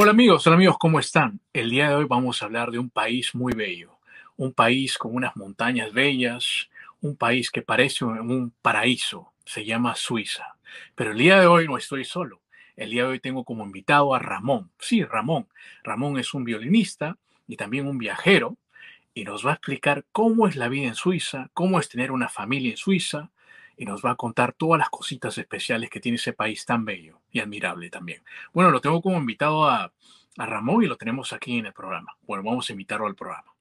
Hola amigos, hola amigos, ¿cómo están? El día de hoy vamos a hablar de un país muy bello, un país con unas montañas bellas, un país que parece un paraíso, se llama Suiza. Pero el día de hoy no estoy solo, el día de hoy tengo como invitado a Ramón. Sí, Ramón. Ramón es un violinista y también un viajero y nos va a explicar cómo es la vida en Suiza, cómo es tener una familia en Suiza, y nos va a contar todas las cositas especiales que tiene ese país tan bello y admirable también. Bueno, lo tengo como invitado a, a Ramón y lo tenemos aquí en el programa. Bueno, vamos a invitarlo al programa.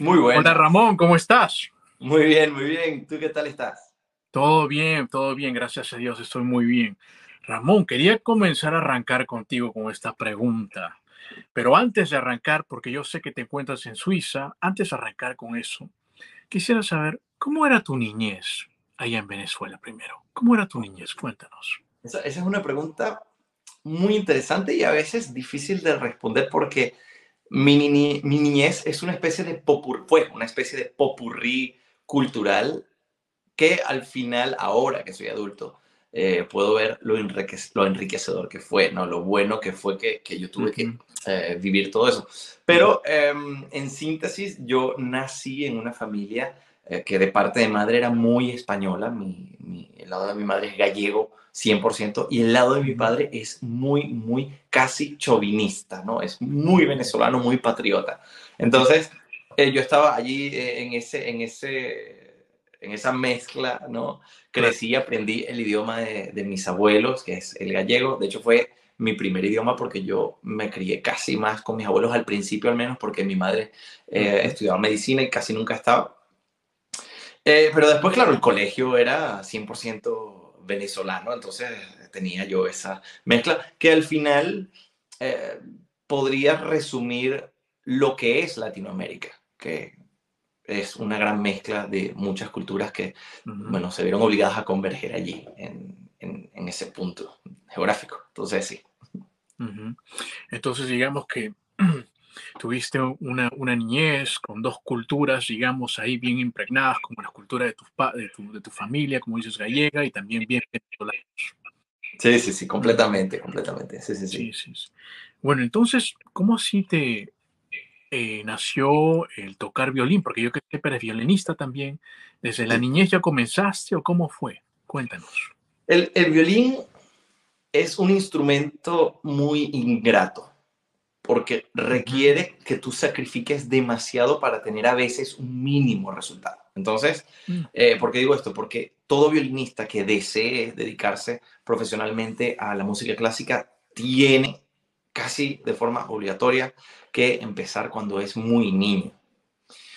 Muy bueno. Hola Ramón, ¿cómo estás? Muy bien, muy bien. ¿Tú qué tal estás? Todo bien, todo bien, gracias a Dios, estoy muy bien. Ramón, quería comenzar a arrancar contigo con esta pregunta, pero antes de arrancar, porque yo sé que te encuentras en Suiza, antes de arrancar con eso, quisiera saber, ¿cómo era tu niñez? Allá en Venezuela primero. ¿Cómo era tu niñez? Cuéntanos. Esa, es una pregunta muy interesante y a veces difícil de responder porque mi, mi niñez es una especie de popur, fue una especie de popurrí cultural que al final, ahora que soy adulto, eh, puedo ver lo, lo, enriquecedor que fue, ¿no? lo bueno que fue que, que yo tuve que eh, vivir todo eso. Pero em, en síntesis, yo nací en una familia eh, que de parte de madre era muy española, mi, el lado de mi madre es gallego 100%, y el lado de mi padre es muy, muy casi chauvinista, ¿no? Es muy venezolano, muy patriota. Entonces, eh, yo estaba allí eh, en, ese, en, ese, en esa mezcla, ¿no? Crecí y aprendí el idioma de, de mis abuelos, que es el gallego. De hecho, fue mi primer idioma porque yo me crié casi más con mis abuelos al principio al menos porque mi madre estudiaba medicina y casi nunca estaba. Eh, pero después, claro, el colegio era 100% venezolano, entonces tenía yo esa mezcla que al final eh, podría resumir lo que es Latinoamérica, que es una gran mezcla de muchas culturas que, bueno, se vieron obligadas a converger allí, en, en, ese punto geográfico. Entonces, sí. Entonces, digamos que tuviste una, una, niñez con dos culturas, digamos, ahí bien impregnadas, como la cultura de tu, de tu, de tu familia, como dices, gallega, y también bien venezolana. Sí, sí, sí, completamente, completamente. Sí, sí, sí. sí, sí. Bueno, entonces, ¿cómo así te eh, nació el tocar violín? Porque yo creo que eres violinista también. ¿Desde la niñez ya comenzaste o cómo fue? Cuéntanos. El, el violín es un instrumento muy ingrato porque requiere que tú sacrifiques demasiado para tener a veces un mínimo resultado. Entonces, mm. eh, ¿por qué digo esto? Porque todo violinista que desee dedicarse profesionalmente a la música clásica tiene casi de forma obligatoria que empezar cuando es muy niño.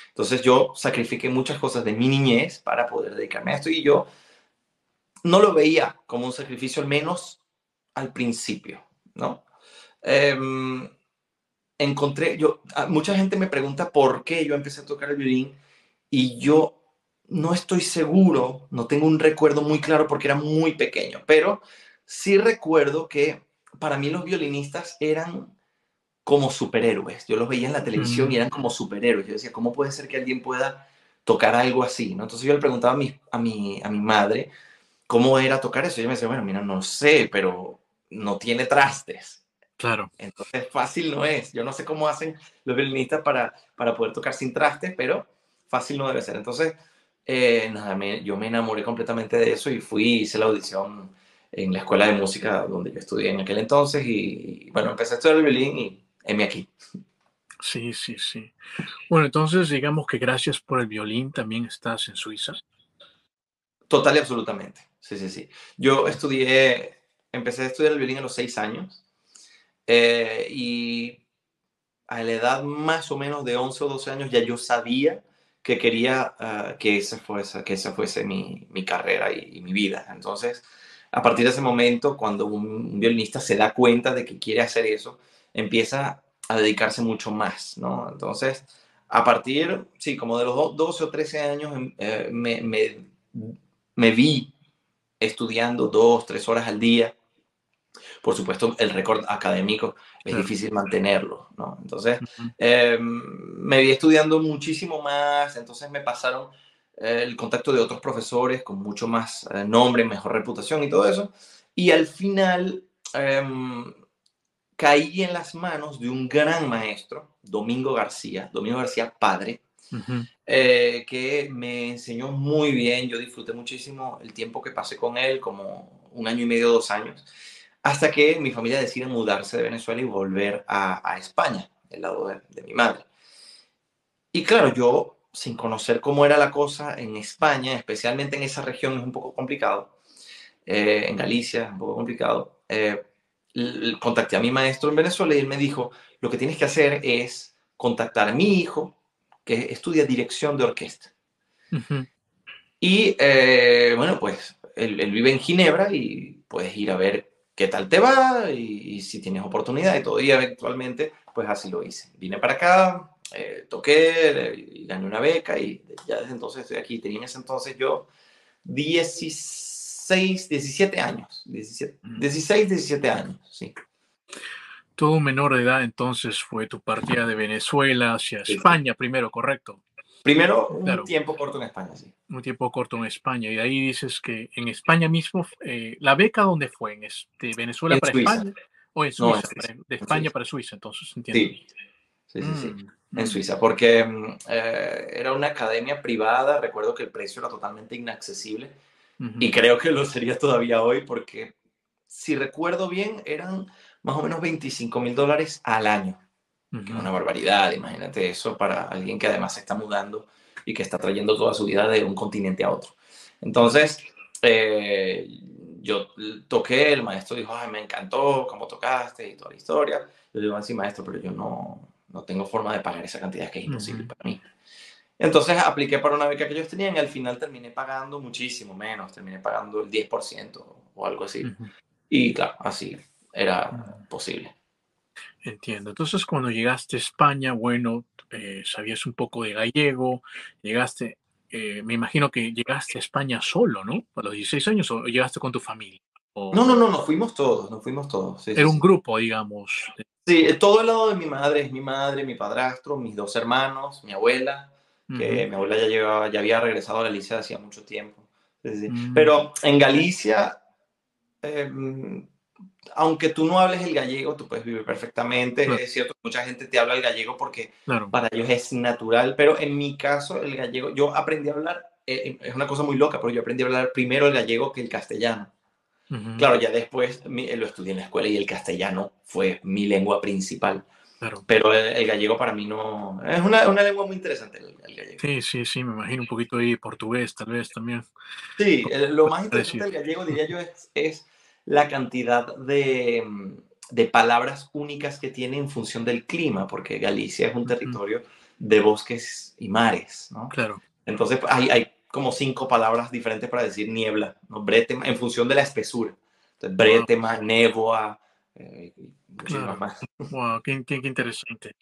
Entonces yo sacrifiqué muchas cosas de mi niñez para poder dedicarme a esto y yo no lo veía como un sacrificio, al menos al principio, ¿no? Em, encontré, yo, mucha gente me pregunta por qué yo empecé a tocar el violín y yo no estoy seguro, no tengo un recuerdo muy claro porque era muy pequeño, pero sí recuerdo que para mí los violinistas eran como superhéroes. Yo los veía en la televisión y eran como superhéroes. Yo decía, ¿cómo puede ser que alguien pueda tocar algo así? ¿no? Entonces yo le preguntaba a mi, a, mi, a mi madre cómo era tocar eso. Y ella me decía, bueno, mira, no sé, pero no tiene trastes. Claro. Entonces fácil no es. Yo no sé cómo hacen los violinistas para, para poder tocar sin trastes, pero fácil no debe ser. Entonces, eh, nada, yo me enamoré completamente de eso y fui, hice la audición en la escuela de música donde yo estudié en aquel entonces y, bueno, empecé a estudiar el violín y heme aquí. Sí, sí, sí. Bueno, entonces digamos que gracias por el violín también estás en Suiza. Total y absolutamente. Sí, sí, sí. Yo estudié, empecé a estudiar el violín a los seis años eh, y a la edad más o menos de 11 o 12 años ya yo sabía que quería ah, que esa fuese, que esa fuese mi, mi carrera y, mi vida. Entonces, a partir de ese momento, cuando un, violinista se da cuenta de que quiere hacer eso, empieza a dedicarse mucho más, ¿no? Entonces, a partir, sí, como de los 12 o 13 años, em, eh, me, me, me, vi estudiando dos, tres horas al día. Por supuesto, el récord académico es difícil mantenerlo, ¿no? Entonces, em, me vi estudiando muchísimo más, entonces me pasaron eh, el contacto de otros profesores con mucho más eh, nombre, mejor reputación y todo eso. Y al final em, caí en las manos de un gran maestro, Domingo García, Domingo García padre, eh, que me enseñó muy bien. Yo disfruté muchísimo el tiempo que pasé con él, como un año y medio, dos años, hasta que mi familia decide mudarse de Venezuela y volver a, España, del lado de mi madre. Y claro, yo sin conocer cómo era la cosa en España, especialmente en esa región es un poco complicado, eh, en Galicia es un poco complicado, eh, contacté a mi maestro en Venezuela y él me dijo, lo que tienes que hacer es contactar a mi hijo, que estudia dirección de orquesta. Y eh, bueno, pues él, vive en Ginebra y puedes ir a ver qué tal te va y, y si tienes oportunidad y todo. Y eventualmente, pues así lo hice. Vine para acá, eh, toqué y gané una beca y ya desde entonces estoy aquí. Tenía en ese entonces yo 16, 17 años. 17, 16, 17 años, sí. Todo menor de edad entonces fue tu partida de Venezuela hacia España primero, ¿correcto? Primero, un tiempo corto en España, sí. Un tiempo corto en España. Y ahí dices que en España mismo, eh, ¿la beca dónde fue? ¿En este, Venezuela para España? ¿O en Suiza? de España para Suiza, entonces, entiendo. Sí, sí, sí. sí. Mm en Suiza, porque mm, eh, era una academia privada, recuerdo que el precio era totalmente inaccesible y creo que lo sería todavía hoy porque, si recuerdo bien, eran más o menos 25 mil dólares al año, que es una barbaridad, imagínate eso para alguien que además se está mudando y que está trayendo toda su vida de un continente a otro. Entonces, eh, yo toqué, el maestro dijo, Ay, me encantó cómo tocaste y toda la historia. Yo digo, así, maestro, pero yo no, no tengo forma de pagar esa cantidad que es imposible para mí. Entonces apliqué para una beca que ellos tenían y al final terminé pagando muchísimo menos, terminé pagando el 10% o algo así. Y claro, así era posible. Entiendo. Entonces cuando llegaste a España, bueno, eh, sabías un poco de gallego, llegaste, eh, me imagino que llegaste a España solo, ¿no? A los 16 años o llegaste con tu familia. No, no, no, nos fuimos todos, nos fuimos todos. Era un grupo, digamos. Sí, todo el lado de mi madre es mi madre, mi padrastro, mis dos hermanos, mi abuela, que mi abuela ya, llevaba, ya había regresado a Galicia hacía mucho tiempo. Mm. Pero en Galicia, em, aunque tú no hables el gallego, tú puedes vivir perfectamente. Es cierto mucha gente te habla el gallego porque para ellos es natural, pero en mi caso el gallego, yo aprendí a hablar, eh, es una cosa muy loca, pero yo aprendí a hablar primero el gallego que el castellano. Claro, ya después lo estudié en la escuela y el castellano fue mi lengua principal. Pero el, gallego para mí no... Es una, una lengua muy interesante el, gallego. Sí, sí, sí, me imagino un poquito de portugués tal vez también. Sí, lo más interesante del gallego, diría yo, es, es la cantidad de, de, palabras únicas que tiene en función del clima, porque Galicia es un territorio de bosques y mares, ¿no? Claro. Entonces hay, hay como cinco palabras diferentes para decir niebla, ¿no? Bretema, en función de la espesura. Entonces, bretema, néboa, eh, más. Wow, qué, qué, interesante.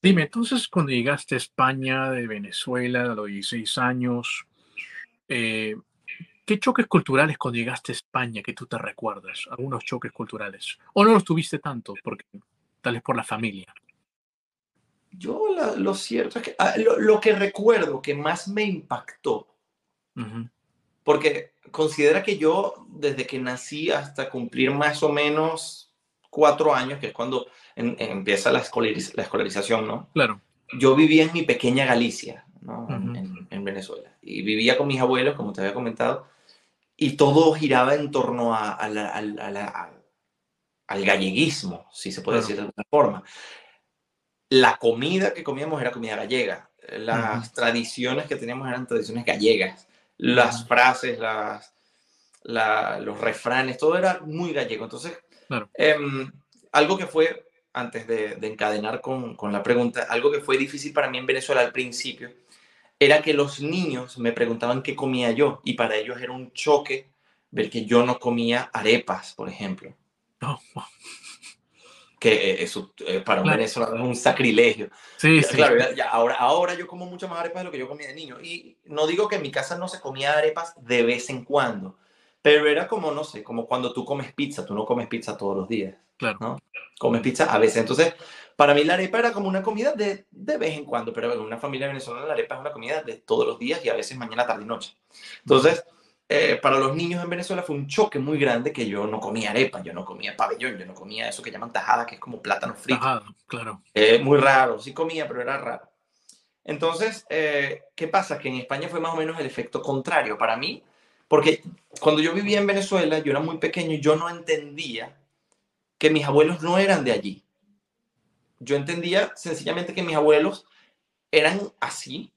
Dime, entonces, cuando llegaste a España de Venezuela a los 16 años, eh, ¿qué choques culturales cuando llegaste a España que tú te recuerdas? Algunos choques culturales. ¿O no los tuviste tanto? Porque tal vez por la familia. Yo lo cierto es que ah, lo, lo, que recuerdo que más me impactó porque considera que yo, desde que nací hasta cumplir más o menos cuatro años, que es cuando empieza la, escolarización, ¿no? Claro. Yo vivía en mi pequeña Galicia, ¿no? en, Venezuela. Y vivía con mis abuelos, como te había comentado, y todo giraba en torno a, al galleguismo, si se puede decir de alguna forma. La comida que comíamos era comida gallega. Las tradiciones que teníamos eran tradiciones gallegas las frases, las, los refranes, todo era muy gallego. Entonces, em, algo que fue, antes de, encadenar con, con, la pregunta, algo que fue difícil para mí en Venezuela al principio, era que los niños me preguntaban qué comía yo y para ellos era un choque ver que yo no comía arepas, por ejemplo. Oh, que eso para un venezolano es un sacrilegio. Sí, sí. Claro, ya, ahora, ahora yo como mucho más arepas de lo que yo comía de niño. Y no digo que en mi casa no se comía arepas de vez en cuando, pero era como, no sé, como cuando tú comes pizza, tú no comes pizza todos los días. Claro. ¿no? Comes pizza a veces. Entonces, para mí la arepa era como una comida de, de vez en cuando, pero en una familia venezolana la arepa es una comida de todos los días y a veces mañana, tarde y noche. Entonces, eh, para los niños en Venezuela fue un choque muy grande que yo no comía arepa, yo no comía pabellón, yo no comía eso que llaman tajada, que es como plátano frito. Tajada, claro. Eh, muy raro, sí comía, pero era raro. Entonces, eh, ¿qué pasa? Que en España fue más o menos el efecto contrario para mí, porque cuando yo vivía en Venezuela, yo era muy pequeño y yo no entendía que mis abuelos no eran de allí. Yo entendía sencillamente que mis abuelos eran así,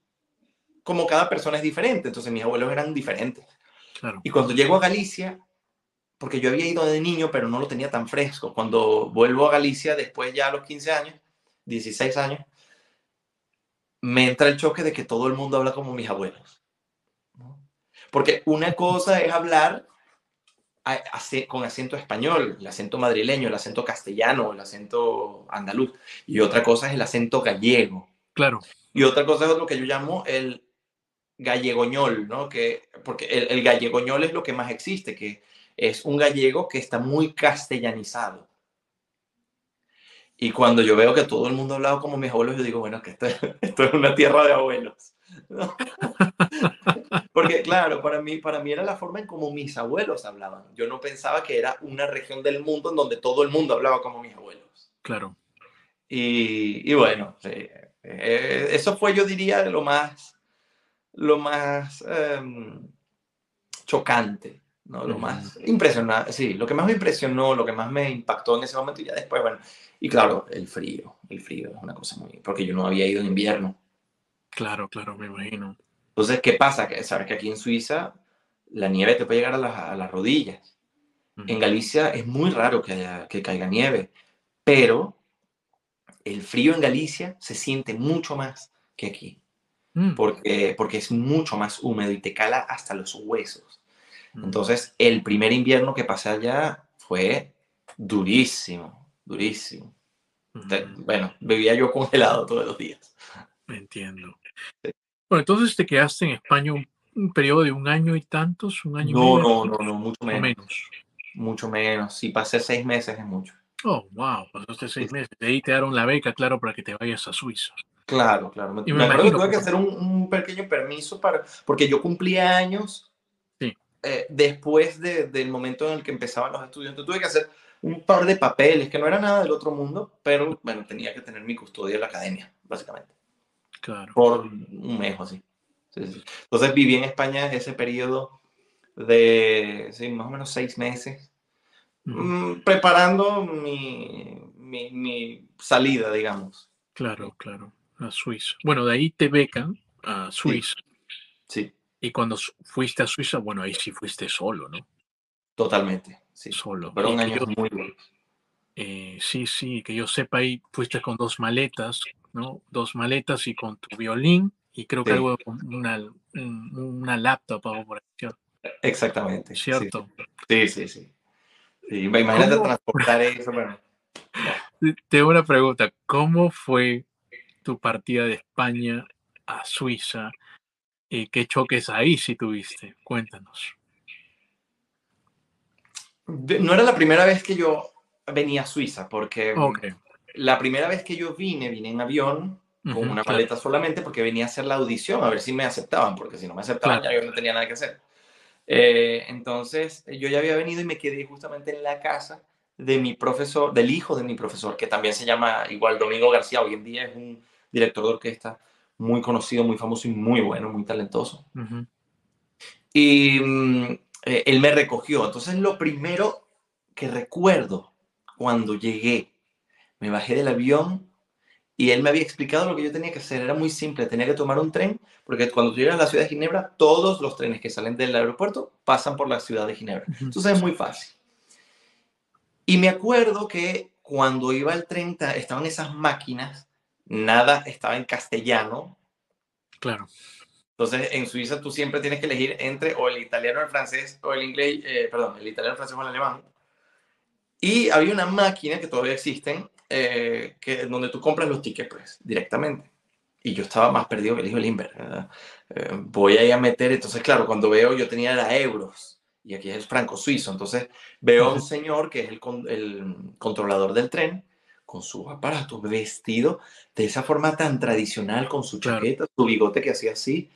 como cada persona es diferente, entonces mis abuelos eran diferentes. Y cuando llego a Galicia, porque yo había ido de niño, pero no lo tenía tan fresco, cuando vuelvo a Galicia, después ya a los 15 años, 16 años, me entra el choque de que todo el mundo habla como mis abuelos. Porque una cosa es hablar con acento español, el acento madrileño, el acento castellano, el acento andaluz, y otra cosa es el acento gallego. Claro. Y otra cosa es lo que yo llamo el gallegoñol, ¿no? Que, porque el, el gallegoñol es lo que más existe, que es un gallego que está muy castellanizado. Y cuando yo veo que todo el mundo ha hablado como mis abuelos, yo digo, bueno, que esto, esto es una tierra de abuelos. Porque claro, para mí, para mí era la forma en como mis abuelos hablaban. Yo no pensaba que era una región del mundo en donde todo el mundo hablaba como mis abuelos. Claro. Y, y bueno, eh, eso fue, yo diría, lo más, lo más em, chocante, ¿no? Lo más impresionante, sí, lo que más me impresionó, lo que más me impactó en ese momento y ya después, bueno, y claro, el frío, el frío es una cosa muy, porque yo no había ido en invierno. Claro, claro, me imagino. Entonces, ¿qué pasa? Que sabes que aquí en Suiza la nieve te puede llegar a las, a las rodillas. En Galicia es muy raro que, que caiga nieve, pero el frío en Galicia se siente mucho más que aquí, mm. porque, porque es mucho más húmedo y te cala hasta los huesos. Mm. Entonces, el primer invierno que pasé allá fue durísimo, durísimo. Bueno, bebía yo congelado todos los días. Entiendo. Bueno, entonces te quedaste en España un, periodo de un año y tantos, un año no, No, no, no, mucho menos. Mucho menos. Si pasé seis meses es mucho. Oh, wow, pasaste seis meses. De ahí te dieron la beca, claro, para que te vayas a Suiza. Claro, claro. Me, me, acuerdo que tuve que hacer un, pequeño permiso para, porque yo cumplía años sí. eh, después de, del momento en el que empezaban los estudios. Entonces tuve que hacer un par de papeles, que no era nada del otro mundo, pero bueno, tenía que tener mi custodia en la academia, básicamente. Claro. Por un mes o así. Entonces viví en España ese periodo de sí, más o menos seis meses, mm, preparando mi, mi, mi, salida, digamos. Claro, claro, a Suiza. Bueno, de ahí te becan a Suiza. Sí. Y cuando fuiste a Suiza, bueno, ahí sí fuiste solo, ¿no? Totalmente, sí. Solo. Pero un año muy bueno. Eh, sí, sí, que yo sepa, ahí fuiste con dos maletas, ¿no? Dos maletas y con tu violín y creo que algo una, una laptop o por Exactamente. ¿Cierto? Sí, sí, sí. imagínate transportar eso. Bueno. Tengo una pregunta. ¿Cómo fue tu partida de España a Suiza? ¿Y qué choques ahí si tuviste? Cuéntanos. No era la primera vez que yo venía a Suiza, porque la primera vez que yo vine, vine en avión con una maleta solamente porque venía a hacer la audición, a ver si me aceptaban, porque si no me aceptaban ya yo no tenía nada que hacer. Eh, entonces, yo ya había venido y me quedé justamente en la casa de mi profesor, del hijo de mi profesor, que también se llama igual Domingo García, hoy en día es un director de orquesta muy conocido, muy famoso y muy bueno, muy talentoso. Y mm, eh, él me recogió. Entonces, lo primero que recuerdo cuando llegué, me bajé del avión y él me había explicado lo que yo tenía que hacer. Era muy simple, tenía que tomar un tren, porque cuando tú llegas a la ciudad de Ginebra, todos los trenes que salen del aeropuerto pasan por la ciudad de Ginebra. Entonces es muy fácil. Y me acuerdo que cuando iba el tren, estaban esas máquinas, nada estaba en castellano. Claro. Entonces, en Suiza tú siempre tienes que elegir entre o el italiano, el francés, o el inglés, eh, perdón, el italiano, el francés o el alemán. Y había una máquina que todavía existen, eh, que, donde tú compras los tickets, pues, directamente. Y yo estaba más perdido que el hijo Limber. Eh, voy a ir a meter, entonces, claro, cuando veo, yo tenía la euros y aquí es el franco suizo. Entonces veo a un señor que es el, el controlador del tren con sus aparatos, vestido de esa forma tan tradicional, con su chaqueta, su bigote que hacía así,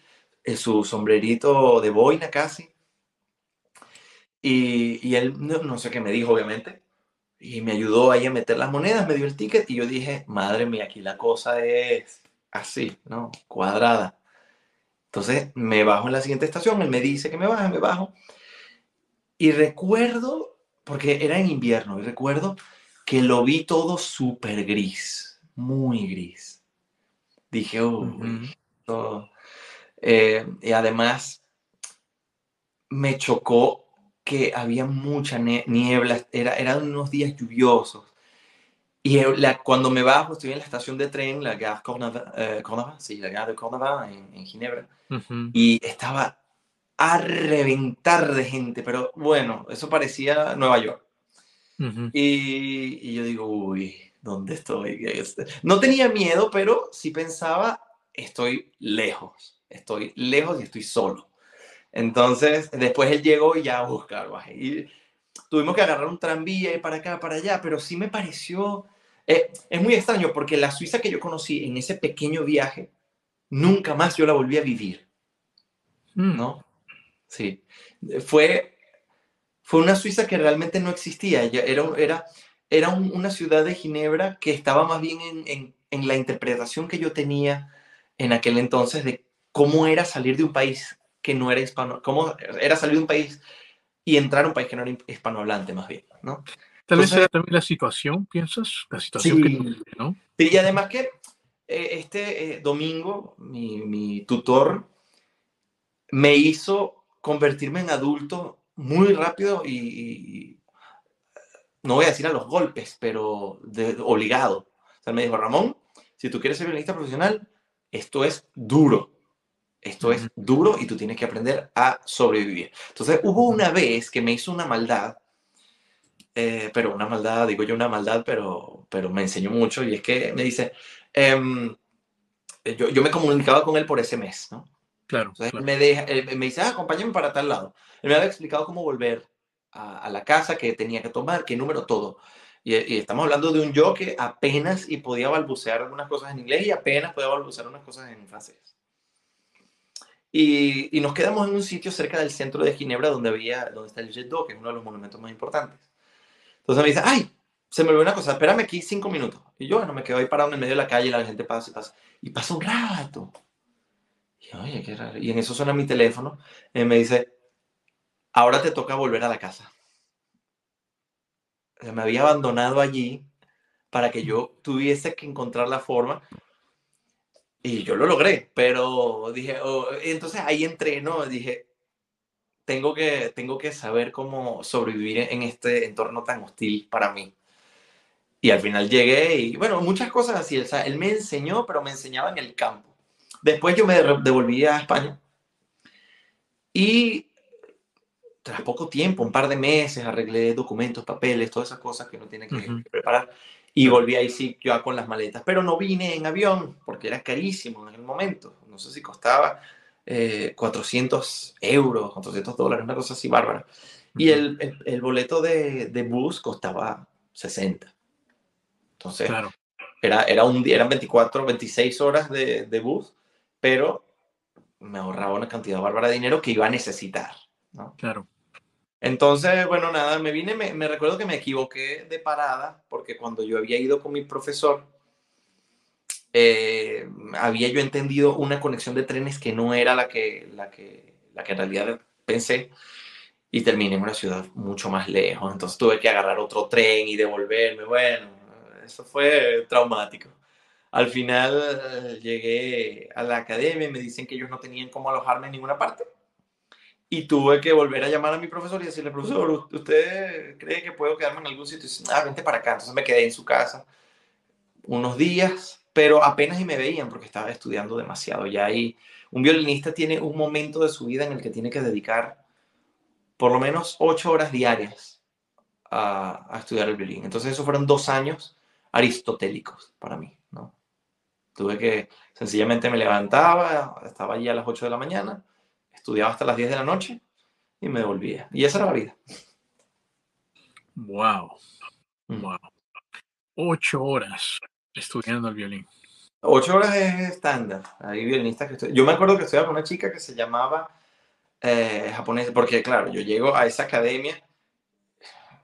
eh, su sombrerito de boina casi. Y, y él no, sé qué me dijo, obviamente, y me ayudó ahí a meter las monedas, me dio el ticket y yo dije, madre mía, aquí la cosa es así, ¿no? Cuadrada. Entonces me bajo en la siguiente estación, él me dice que me baje, me bajo. Y recuerdo, porque era en invierno, y recuerdo que lo vi todo súper gris, muy gris. Dije, uy, eh, y además me chocó que había mucha niebla, era, eran unos días lluviosos. Y cuando me bajo, estoy en la estación de tren, la Gare Cornava, eh, sí, la Gare de Cornava, en, Ginebra, y estaba a reventar de gente, pero bueno, eso parecía Nueva York y, yo digo, uy, ¿dónde estoy? Este, no tenía miedo, pero sí pensaba, estoy lejos, estoy lejos y estoy solo. Entonces, después él llegó y ya a buscar, y tuvimos que agarrar un tranvía y para acá, para allá, pero sí me pareció, eh, es muy extraño porque la Suiza que yo conocí en ese pequeño viaje, nunca más yo la volví a vivir. Mm. ¿No? Sí. Fue fue una Suiza que realmente no existía. Era, era, era una ciudad de Ginebra que estaba más bien en, en, la interpretación que yo tenía en aquel entonces de cómo era salir de un país que no era hispano, cómo era salir de un país y entrar a un país que no era hispanohablante más bien, ¿no? Tal vez era también la situación, ¿piensas? La situación sí, que, ¿no? Y además que eh, este eh, domingo mi, mi tutor me hizo convertirme en adulto muy rápido y, no voy a decir a los golpes, pero de, obligado. O sea, me dijo, Ramón, si tú quieres ser violinista profesional, esto es duro. Esto es duro y tú tienes que aprender a sobrevivir. Entonces, hubo una vez que me hizo una maldad, eh, pero una maldad, digo yo una maldad, pero, pero me enseñó mucho y es que me dice, em, yo, yo, me comunicaba con él por ese mes, ¿no? Claro. Entonces, Me, deja, me dice, ah, acompáñame para tal lado. Él me había explicado cómo volver a, la casa, qué tenía que tomar, qué número, todo. Y, estamos hablando de un yo que apenas y podía balbucear algunas cosas en inglés y apenas podía balbucear unas cosas en francés. Y, y, nos quedamos en un sitio cerca del centro de Ginebra donde, había, donde está el Jet d'Eau, que es uno de los monumentos más importantes. Entonces me dice, ay, se me olvidó una cosa, espérame aquí cinco minutos. Y yo, bueno, me quedo ahí parado en el medio de la calle y la gente pasa y pasa. Y pasa un rato. Y, Oye, qué raro. Y en eso suena mi teléfono. Y me dice, ahora te toca volver a la casa. me había abandonado allí para que yo tuviese que encontrar la forma y yo lo logré, pero dije, oh, entonces ahí entré, ¿no? Dije, tengo que, tengo que saber cómo sobrevivir en este entorno tan hostil para mí. Y al final llegué y, bueno, muchas cosas así. O sea, él me enseñó, pero me enseñaba en el campo. Después yo me devolví a España y tras poco tiempo, un par de meses, arreglé documentos, papeles, todas esas cosas que uno tiene que, preparar. Y volví ahí sí, yo con las maletas. Pero no vine en avión porque era carísimo en el momento. No sé si costaba 400 eh, euros, 400 dólares, una cosa así bárbara. Y el, el, boleto de, de, bus costaba 60. Entonces, claro. era, era un, eran 24, 26 horas de, de bus, pero me ahorraba una cantidad bárbara de dinero que iba a necesitar. ¿no? Claro. Entonces, bueno, nada, me vine, me, recuerdo que me equivoqué de parada, porque cuando yo había ido con mi profesor, eh, había yo entendido una conexión de trenes que no era la que, la que, la que en realidad pensé, y terminé en una ciudad mucho más lejos. Entonces tuve que agarrar otro tren y devolverme. Bueno, eso fue traumático. Al final eh, llegué a la academia y me dicen que ellos no tenían cómo alojarme en ninguna parte y tuve que volver a llamar a mi profesor y decirle, profesor, ¿usted cree que puedo quedarme en algún sitio? Y dice, ah, vente para acá. Entonces me quedé en su casa unos días, pero apenas y me veían porque estaba estudiando demasiado. Ya ahí un violinista tiene un momento de su vida en el que tiene que dedicar por lo menos ocho horas diarias a, estudiar el violín. Entonces eso fueron dos años aristotélicos para mí, ¿no? Tuve que, sencillamente me levantaba, estaba allí a las 8 de la mañana, estudiaba hasta las 10 de la noche y me devolvía. Y esa era la vida. Wow. Wow. Ocho horas estudiando el violín. Ocho horas es estándar. Hay violinistas que estoy... Yo me acuerdo que estudiaba con una chica que se llamaba eh, japonesa, porque claro, yo llego a esa academia,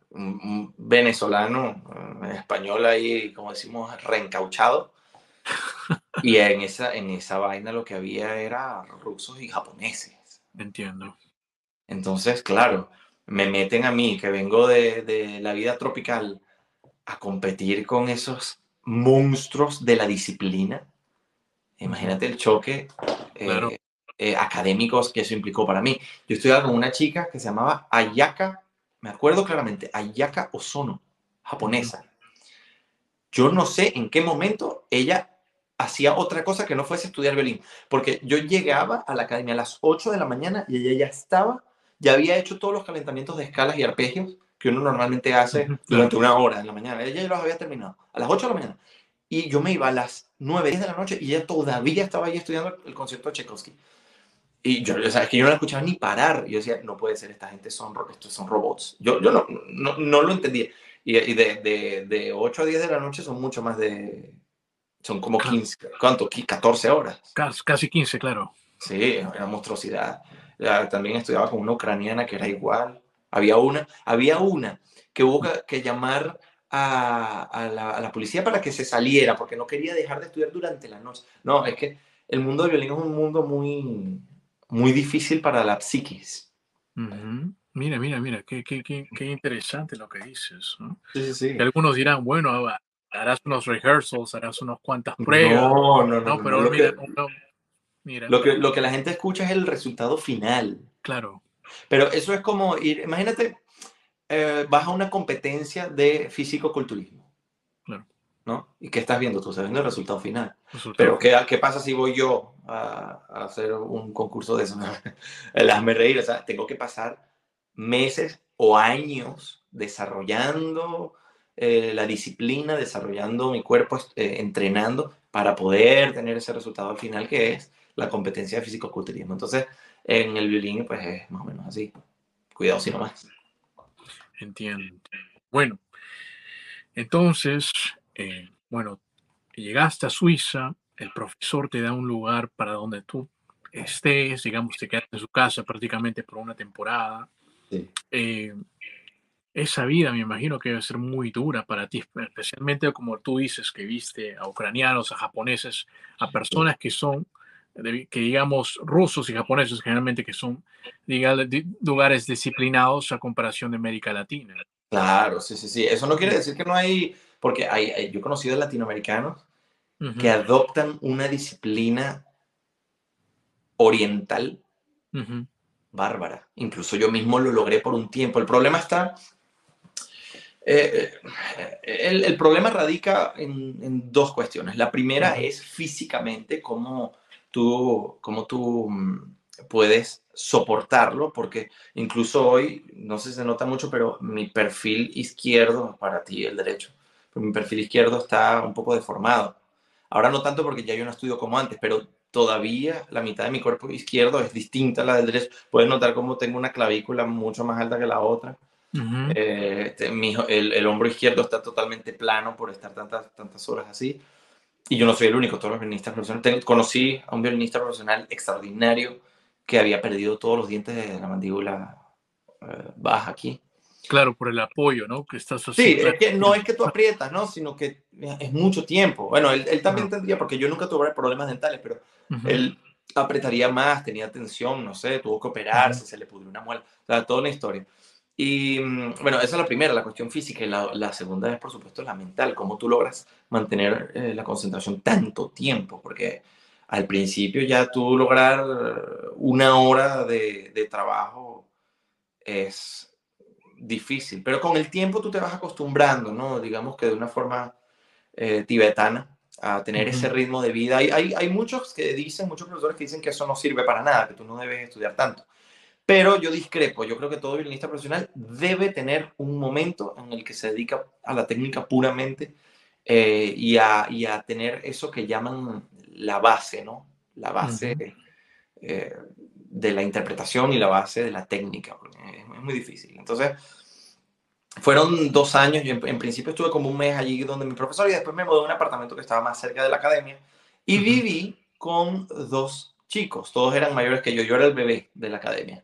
un, venezolano, eh, español ahí, como decimos, reencauchado, y en esa, en esa vaina lo que había era rusos y japoneses. Entiendo. Entonces, claro, me meten a mí, que vengo de, de la vida tropical, a competir con esos monstruos de la disciplina. Imagínate el choque eh, eh, académicos que eso implicó para mí. Yo estudiaba con una chica que se llamaba Ayaka, me acuerdo claramente, Ayaka Ozono, japonesa. Yo no sé en qué momento ella hacía otra cosa que no fuese estudiar violín, porque yo llegaba a la academia a las 8 de la mañana y ella ya estaba, ya había hecho todos los calentamientos de escalas y arpegios que uno normalmente hace durante una hora en la mañana. Ella ya los había terminado a las 8 de la mañana. Y yo me iba a las 9, 10 de la noche y ella todavía estaba ahí estudiando el concierto de Tchaikovsky. Y yo, o sea, es que yo no la escuchaba ni parar. Yo decía, no puede ser, esta gente son, estos son robots. Yo, yo no, no, no lo entendía. Y, y de, de, de, 8 a 10 de la noche son mucho más de... Son como 15, ¿cuánto? 14 horas. Casi 15, claro. Sí, era monstruosidad. También estudiaba con una ucraniana que era igual. Había una, había una que hubo que, llamar a, a, la, a, la, policía para que se saliera, porque no quería dejar de estudiar durante la noche. No, es que el mundo del violín es un mundo muy, muy difícil para la psiquis. Mira, mira, mira, qué, qué, qué, qué, interesante lo que dices. ¿no? Sí, sí, sí. algunos dirán, bueno, harás unos rehearsals, harás unas cuantas pruebas. No, no, no. no pero lo mira, que, no, mira. Lo que, lo que la gente escucha es el resultado final. Claro. Pero eso es como ir, imagínate, eh, vas a una competencia de físico-culturismo. Claro. ¿No? ¿Y qué estás viendo? Tú estás viendo el resultado final. Resultado. Pero ¿qué, ¿qué pasa si voy yo a, a hacer un concurso de eso? El hazme reír. O sea, tengo que pasar meses o años desarrollando eh, la disciplina, desarrollando mi cuerpo, eh, entrenando para poder tener ese resultado al final que es la competencia de físico-culturismo. Entonces, en el violín, pues es más o menos así. Cuidado si no más. Entiendo. Bueno, entonces, eh, bueno, llegaste a Suiza, el profesor te da un lugar para donde tú estés, digamos, te quedas en su casa prácticamente por una temporada. Sí. Eh, esa vida me imagino que debe ser muy dura para ti, especialmente como tú dices, que viste a ucranianos, a japoneses, a personas que son que digamos rusos y japoneses generalmente que son digamos, lugares disciplinados a comparación de América Latina. Claro, sí, sí, sí. Eso no quiere decir que no hay, porque hay, hay yo he conocido latinoamericanos uh -huh. que adoptan una disciplina oriental uh -huh. bárbara. Incluso yo mismo lo logré por un tiempo. El problema está, eh, el, el, problema radica en, en, dos cuestiones. La primera uh -huh. es físicamente cómo tú, cómo tú mm, puedes soportarlo, porque incluso hoy, no sé si se nota mucho, pero mi perfil izquierdo, para ti el derecho, pero mi perfil izquierdo está un poco deformado. Ahora no tanto porque ya yo no estudio como antes, pero todavía la mitad de mi cuerpo izquierdo es distinta a la del derecho. Puedes notar cómo tengo una clavícula mucho más alta que la otra. Uh -huh. eh, este, mi, el, el, hombro izquierdo está totalmente plano por estar tantas, tantas horas así. Y yo no soy el único, todos los violinistas profesionales. Conocí a un violinista profesional extraordinario que había perdido todos los dientes de la mandíbula eh, baja aquí. Claro, por el apoyo, ¿no? Que estás así. Sí, es que no es que tú aprietas, ¿no? Sino que es mucho tiempo. Bueno, él, él también uh -huh. tendría, porque yo nunca tuve problemas dentales, pero uh -huh. él apretaría más, tenía tensión, no sé, tuvo que operarse, uh -huh. se le pudrió una muela, o sea, toda una historia. Y mm, bueno, esa es la primera, la cuestión física, y la, la segunda es, por supuesto, la mental, cómo tú logras mantener eh, la concentración tanto tiempo, porque al principio ya tú lograr una hora de, de trabajo es difícil, pero con el tiempo tú te vas acostumbrando, ¿no? Digamos que de una forma eh, tibetana a tener uh -huh. ese ritmo de vida. Hay, hay, hay, muchos que dicen, muchos profesores que dicen que eso no sirve para nada, que tú no debes estudiar tanto. Pero yo discrepo, yo creo que todo violinista profesional debe tener un momento en el que se dedica a la técnica puramente eh, y, a, y, a, tener eso que llaman la base, ¿no? La base eh, de la interpretación y la base de la técnica, es, muy difícil. Entonces, fueron dos años, yo en, principio estuve como un mes allí donde mi profesor y después me mudé a un apartamento que estaba más cerca de la academia y viví con dos chicos, todos eran mayores que yo, yo era el bebé de la academia.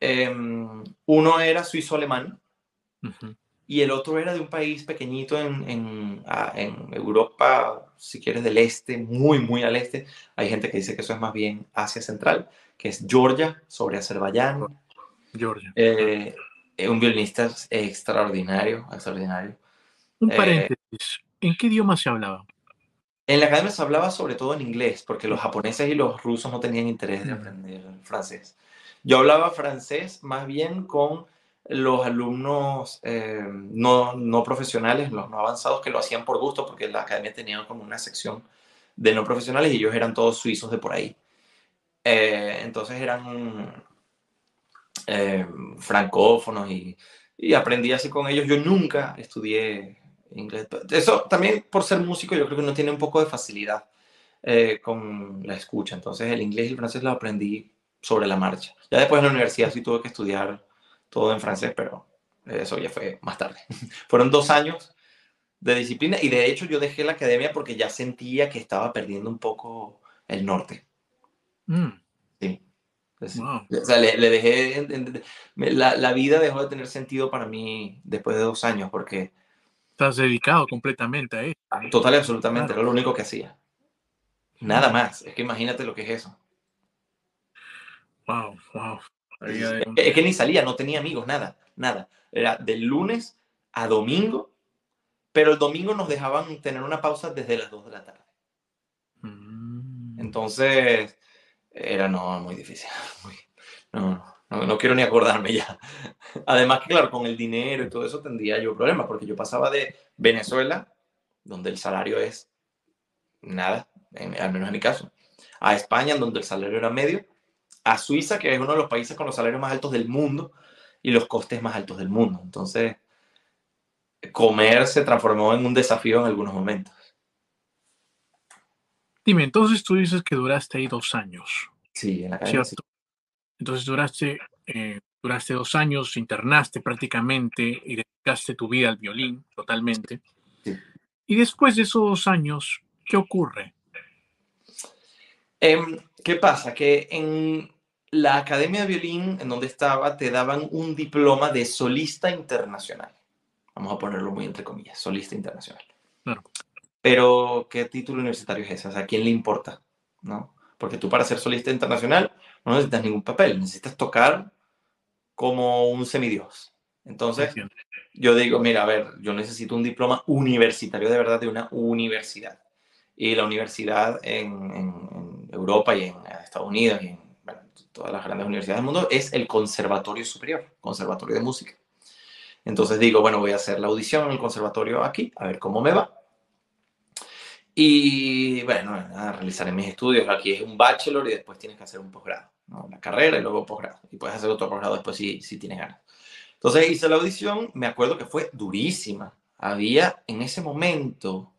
Em, uno era suizo-alemán y el otro era de un país pequeñito en, en, en, Europa, si quieres, del este, muy, muy al este. Hay gente que dice que eso es más bien Asia Central, que es Georgia, sobre Azerbaiyán. Georgia. Eh, un violinista extraordinario, extraordinario. Un eh, paréntesis, ¿en qué idioma se hablaba? En la academia se hablaba sobre todo en inglés, porque los japoneses y los rusos no tenían interés de aprender francés. Yo hablaba francés más bien con los alumnos eh, no, no, profesionales, los no avanzados, que lo hacían por gusto, porque la academia tenía como una sección de no profesionales y ellos eran todos suizos de por ahí. Eh, entonces eran eh, francófonos y, y, aprendí así con ellos. Yo nunca estudié inglés. Eso también por ser músico yo creo que uno tiene un poco de facilidad con la escucha. Entonces el inglés y el francés lo aprendí sobre la marcha. Ya después en la universidad sí tuve que estudiar todo en francés, pero eso ya fue más tarde. Fueron dos años de disciplina y de hecho yo dejé la academia porque ya sentía que estaba perdiendo un poco el norte. Mm. Sí. O sea, le, dejé, la, la, vida dejó de tener sentido para mí después de dos años porque... Estás dedicado completamente a eso. Total y absolutamente, era lo único que hacía. Nada más, es que imagínate lo que es eso. Wow, wow. Es que ni salía, no tenía amigos, nada, nada. Era del lunes a domingo, pero el domingo nos dejaban tener una pausa desde las 2 de la tarde. Mm. Entonces, era no, muy difícil. no, no, no, quiero ni acordarme ya. Además que, claro, con el dinero y todo eso tendría yo problemas, porque yo pasaba de Venezuela, donde el salario es nada, al menos en mi caso, a España, donde el salario era medio, a Suiza, que es uno de los países con los salarios más altos del mundo y los costes más altos del mundo. Entonces, comer se transformó en un desafío en algunos momentos. Dime, entonces tú dices que duraste ahí dos años. Sí, en la academia. Entonces duraste, eh, duraste dos años, internaste prácticamente y dedicaste tu vida al violín totalmente. Sí. Y después de esos dos años, ¿qué ocurre? Em, ¿Qué pasa? Que en la Academia de Violín, en donde estaba, te daban un diploma de solista internacional. Vamos a ponerlo muy entre comillas, solista internacional. Claro. Pero, ¿qué título universitario es ese? O sea, ¿a quién le importa? ¿No? Porque tú para ser solista internacional no necesitas ningún papel, necesitas tocar como un semidios. Entonces, yo digo, mira, a ver, yo necesito un diploma universitario de verdad de una universidad. Y la universidad en, en Europa y en Estados Unidos y en todas las grandes universidades del mundo, es el Conservatorio Superior, Conservatorio de Música. Entonces digo, bueno, voy a hacer la audición en el conservatorio aquí, a ver cómo me va. Y bueno, nada, realizaré mis estudios. Aquí es un bachelor y después tienes que hacer un posgrado, ¿no? carrera y luego posgrado. Y puedes hacer otro posgrado después si, si tienes ganas. Entonces hice la audición, me acuerdo que fue durísima. Había en ese momento,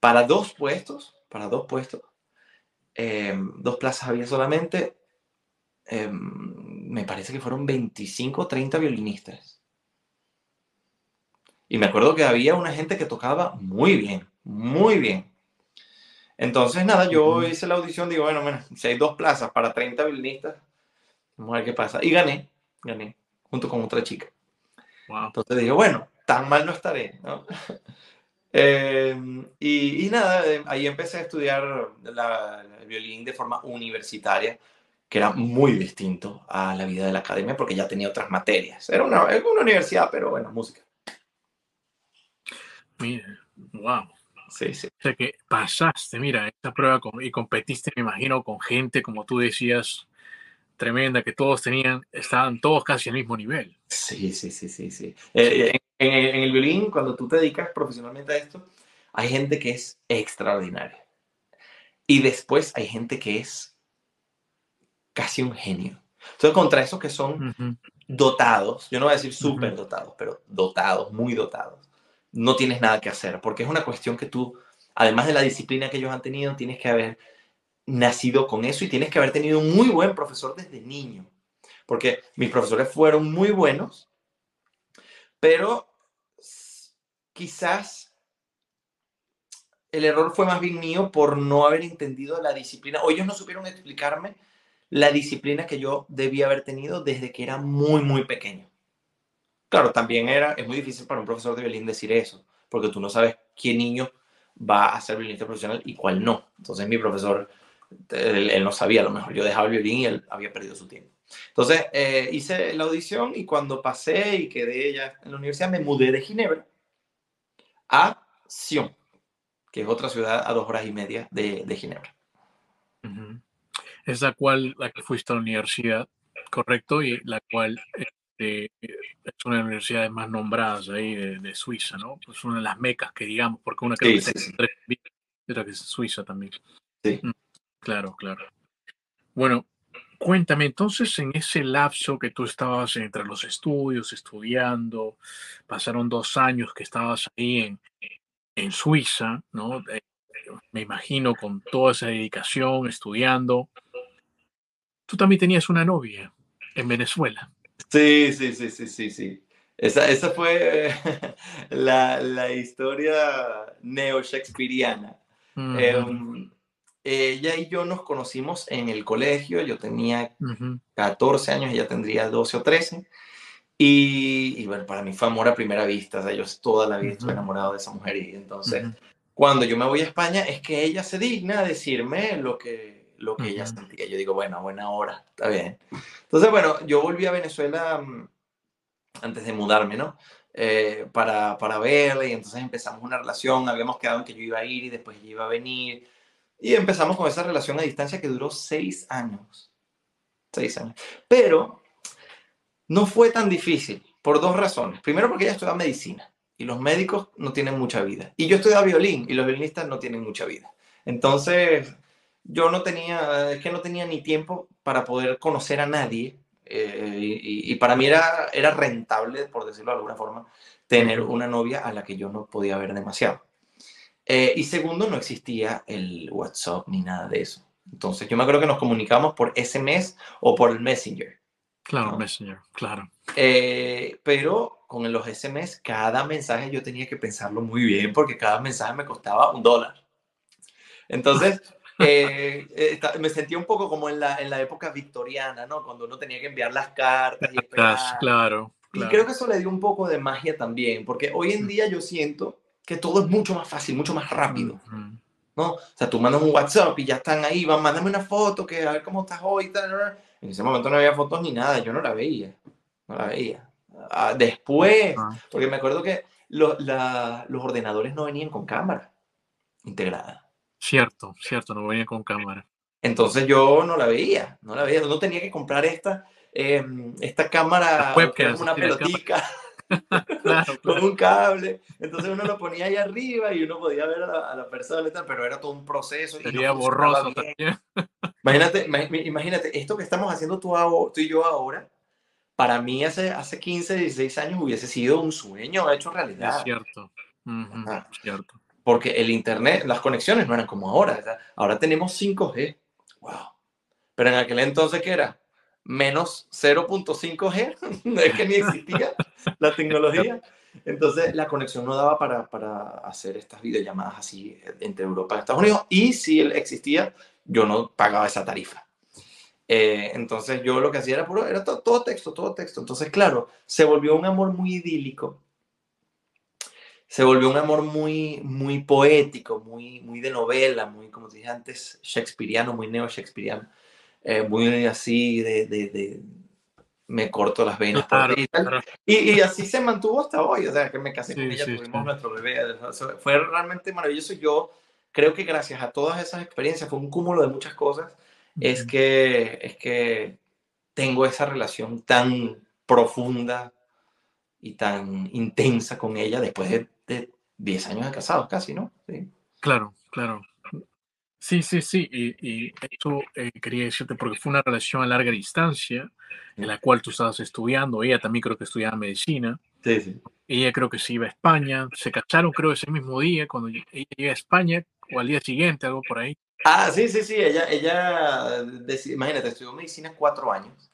para dos puestos, para dos puestos, em, dos plazas había solamente, Em, me parece que fueron 25 o 30 violinistas. Y me acuerdo que había una gente que tocaba muy bien, muy bien. Entonces, nada, yo hice la audición, digo, bueno, bueno, si hay dos plazas para 30 violinistas, vamos a ver qué pasa. Y gané, gané, junto con otra chica. Entonces dije, bueno, tan mal no estaré, ¿no? Em, y, nada, ahí empecé a estudiar el violín de forma universitaria que era muy distinto a la vida de la academia porque ya tenía otras materias. Era una, una universidad, pero bueno, música. Mira, wow. Sí, sí. O sea que pasaste, mira, esta prueba y competiste, me imagino, con gente, como tú decías, tremenda, que todos tenían, estaban todos casi al mismo nivel. Sí, sí, sí, sí, sí. Eh, en, en, el violín, cuando tú te dedicas profesionalmente a esto, hay gente que es extraordinaria. Y después hay gente que es casi un genio. Entonces, contra esos que son dotados, yo no voy a decir súper dotados, pero dotados, muy dotados, no tienes nada que hacer, porque es una cuestión que tú, además de la disciplina que ellos han tenido, tienes que haber nacido con eso y tienes que haber tenido un muy buen profesor desde niño, porque mis profesores fueron muy buenos, pero quizás el error fue más bien mío por no haber entendido la disciplina, o ellos no supieron explicarme la disciplina que yo debía haber tenido desde que era muy, muy pequeño. Claro, también era, es muy difícil para un profesor de violín decir eso, porque tú no sabes qué niño va a ser violinista profesional y cuál no. Entonces mi profesor, él, no sabía, a lo mejor yo dejaba el violín y él había perdido su tiempo. Entonces eh, hice la audición y cuando pasé y quedé ya en la universidad, me mudé de Ginebra a Sion, que es otra ciudad a dos horas y media de, de Ginebra. Es la cual, la que fuiste a la universidad, correcto, y la cual este, es una de las universidades más nombradas ahí de, Suiza, ¿no? Es una de las mecas que digamos, porque una creo que, es que es Suiza también. Sí. Mm, claro, claro. Bueno, cuéntame entonces en ese lapso que tú estabas entre los estudios, estudiando, pasaron dos años que estabas ahí en, en Suiza, ¿no? Eh, me imagino con toda esa dedicación, estudiando. Tú también tenías una novia en Venezuela. Sí, sí, sí, sí, sí, sí. Esa, esa fue la, la, historia neo-shakespeariana. Em, ella y yo nos conocimos en el colegio, yo tenía 14 años, ella tendría 12 o 13. Y, bueno, para mí fue amor a primera vista, o sea, yo toda la vida estuve enamorado de esa mujer y entonces cuando yo me voy a España es que ella se digna a decirme lo que, lo que ella sentía. Yo digo, bueno, buena hora, está bien. Entonces, bueno, yo volví a Venezuela mm, antes de mudarme, ¿no? Eh, para, para verla y entonces empezamos una relación, habíamos quedado en que yo iba a ir y después ella iba a venir y empezamos con esa relación a distancia que duró seis años. Seis años. Pero no fue tan difícil por dos razones. Primero porque ella estudiaba medicina y los médicos no tienen mucha vida. Y yo estudiaba violín y los violinistas no tienen mucha vida. Entonces, yo no tenía, es que no tenía ni tiempo para poder conocer a nadie. Eh, y, para mí era, era rentable, por decirlo de alguna forma, tener una novia a la que yo no podía ver demasiado. Eh, y segundo, no existía el WhatsApp ni nada de eso. Entonces, yo me acuerdo que nos comunicamos por SMS o por el Messenger. Claro, Messenger, claro. Eh, pero con los SMS, cada mensaje yo tenía que pensarlo muy bien porque cada mensaje me costaba un dólar. Entonces, eh, eh, me sentía un poco como en la, en la época victoriana, ¿no? Cuando uno tenía que enviar las cartas y esperar. Claro, Y creo que eso le dio un poco de magia también, porque hoy en día yo siento que todo es mucho más fácil, mucho más rápido. ¿no? O sea, tú mandas un WhatsApp y ya están ahí, van, mándame una foto, que a ver cómo estás hoy. Tal, en ese momento no había fotos ni nada, yo no la veía, no la veía. Ah, después, porque me acuerdo que los ordenadores no venían con cámara integrada. Cierto, cierto, no venían con cámara. Entonces yo no la veía, no la veía, no tenía que comprar esta, em, esta cámara, una pelotica. con un cable. Entonces uno lo ponía ahí arriba y uno podía ver a la, persona y tal, pero era todo un proceso. Sería borroso también. Imagínate, imagínate, esto que estamos haciendo tú, tú, y yo ahora, para mí hace, hace 15, 16 años hubiese sido un sueño hecho realidad. Es cierto. cierto. Porque el Internet, las conexiones no eran como ahora. Ahora tenemos 5G. Wow. Pero en aquel entonces, ¿qué era? Menos 0.5G. es que ni existía la tecnología. Entonces la conexión no daba para, para, hacer estas videollamadas así entre Europa y Estados Unidos. Y si existía, yo no pagaba esa tarifa. Eh, entonces yo lo que hacía era, puro, era todo, texto, todo texto. Entonces, claro, se volvió un amor muy idílico. Se volvió un amor muy, muy poético, muy, muy de novela, muy, como dije antes, shakespeariano, muy neo-shakespeariano. Eh, muy así de, de me corto las venas por ti y, y, así se mantuvo hasta hoy, o sea, que me casé con ella, tuvimos nuestro bebé, fue realmente maravilloso. Yo creo que gracias a todas esas experiencias, fue un cúmulo de muchas cosas, es, que, es que tengo esa relación tan profunda y tan intensa con ella después de, de 10 años de casados casi, ¿no? Sí. Claro, claro. Sí, sí, sí, y, y eso eh, quería decirte porque fue una relación a larga distancia en la cual tú estabas estudiando, ella también creo que estudiaba medicina. Sí, sí. ella creo que se iba a España, se casaron creo ese mismo día, cuando ella llega a España, o al día siguiente, algo por ahí. Ah, sí, sí, sí, ella, ella imagínate, estudió medicina cuatro años,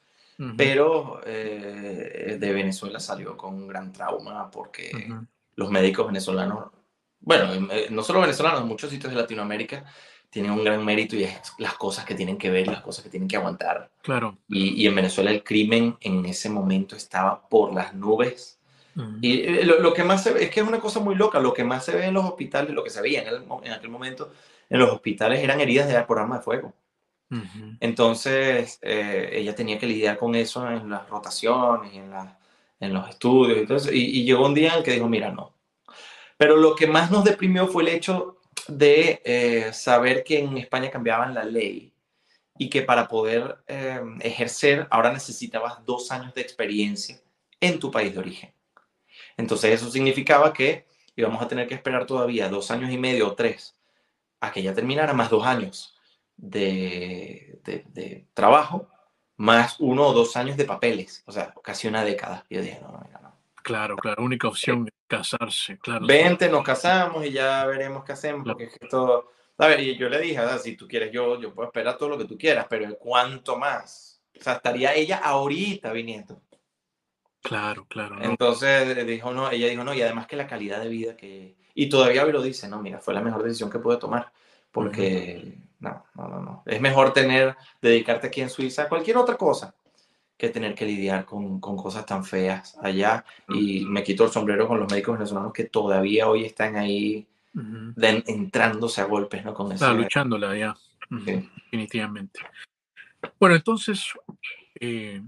pero eh, de Venezuela salió con un gran trauma porque los médicos venezolanos, bueno, no solo venezolanos, en muchos sitios de Latinoamérica, tienen un gran mérito y es las cosas que tienen que ver, las cosas que tienen que aguantar. Claro. Y, y en Venezuela el crimen en ese momento estaba por las nubes. Y eh, lo, lo, que más se ve es que es una cosa muy loca. Lo que más se ve en los hospitales, lo que se veía en, el, en aquel momento en los hospitales eran heridas de, por arma de fuego. Entonces, eh, ella tenía que lidiar con eso en las rotaciones y en, la, en los estudios y todo y, llegó un día en el que dijo, mira, no. Pero lo que más nos deprimió fue el hecho de eh, saber que en España cambiaban la ley y que para poder eh, ejercer ahora necesitabas dos años de experiencia en tu país de origen. Entonces eso significaba que íbamos a tener que esperar todavía dos años y medio o tres a que ya terminara más dos años de, de, trabajo, más uno o dos años de papeles, o sea, casi una década. Yo dije, no, no, no. Claro, claro, única opción es casarse, claro. Vente, nos casamos y ya veremos qué hacemos, porque es que esto... A ver, y yo le dije, si tú quieres, yo, yo puedo esperar todo lo que tú quieras, pero ¿cuánto más? O sea, estaría ella ahorita viniendo. Claro, claro. Entonces dijo, no, ella dijo, no, y además que la calidad de vida que... Y todavía me lo dice, no, mira, fue la mejor decisión que pude tomar, porque no, no, no, no. Es mejor tener, dedicarte aquí en Suiza a cualquier otra cosa que tener que lidiar con, con cosas tan feas allá. Y me quito el sombrero con los médicos venezolanos que todavía hoy están ahí entrándose a golpes, ¿no? Con eso. luchándola ya, definitivamente. Bueno, entonces, eh,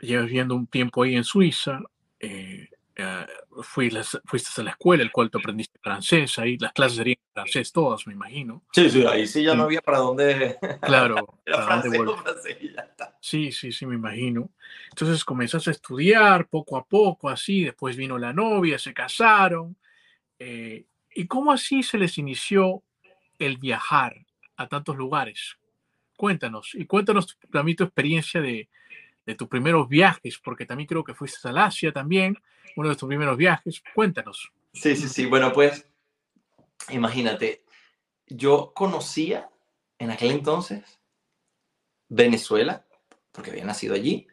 llevas viviendo un tiempo ahí en Suiza, eh, uh, fuiste a la escuela, el cual tú aprendiste francés, ahí las clases serían francés todas, me imagino. Sí, sí, ahí sí ya no había para dónde. Claro, para dónde francés, ya está. Sí, sí, sí, me imagino. Entonces comenzaste a estudiar poco a poco, así, después vino la novia, se casaron. Eh, ¿Y cómo así se les inició el viajar a tantos lugares? Cuéntanos, y cuéntanos también tu experiencia de, de tus primeros viajes, porque también creo que fuiste al Asia también, uno de tus primeros viajes. Cuéntanos. Sí, sí, sí. Bueno, pues imagínate, yo conocía en aquel entonces Venezuela, porque había nacido allí.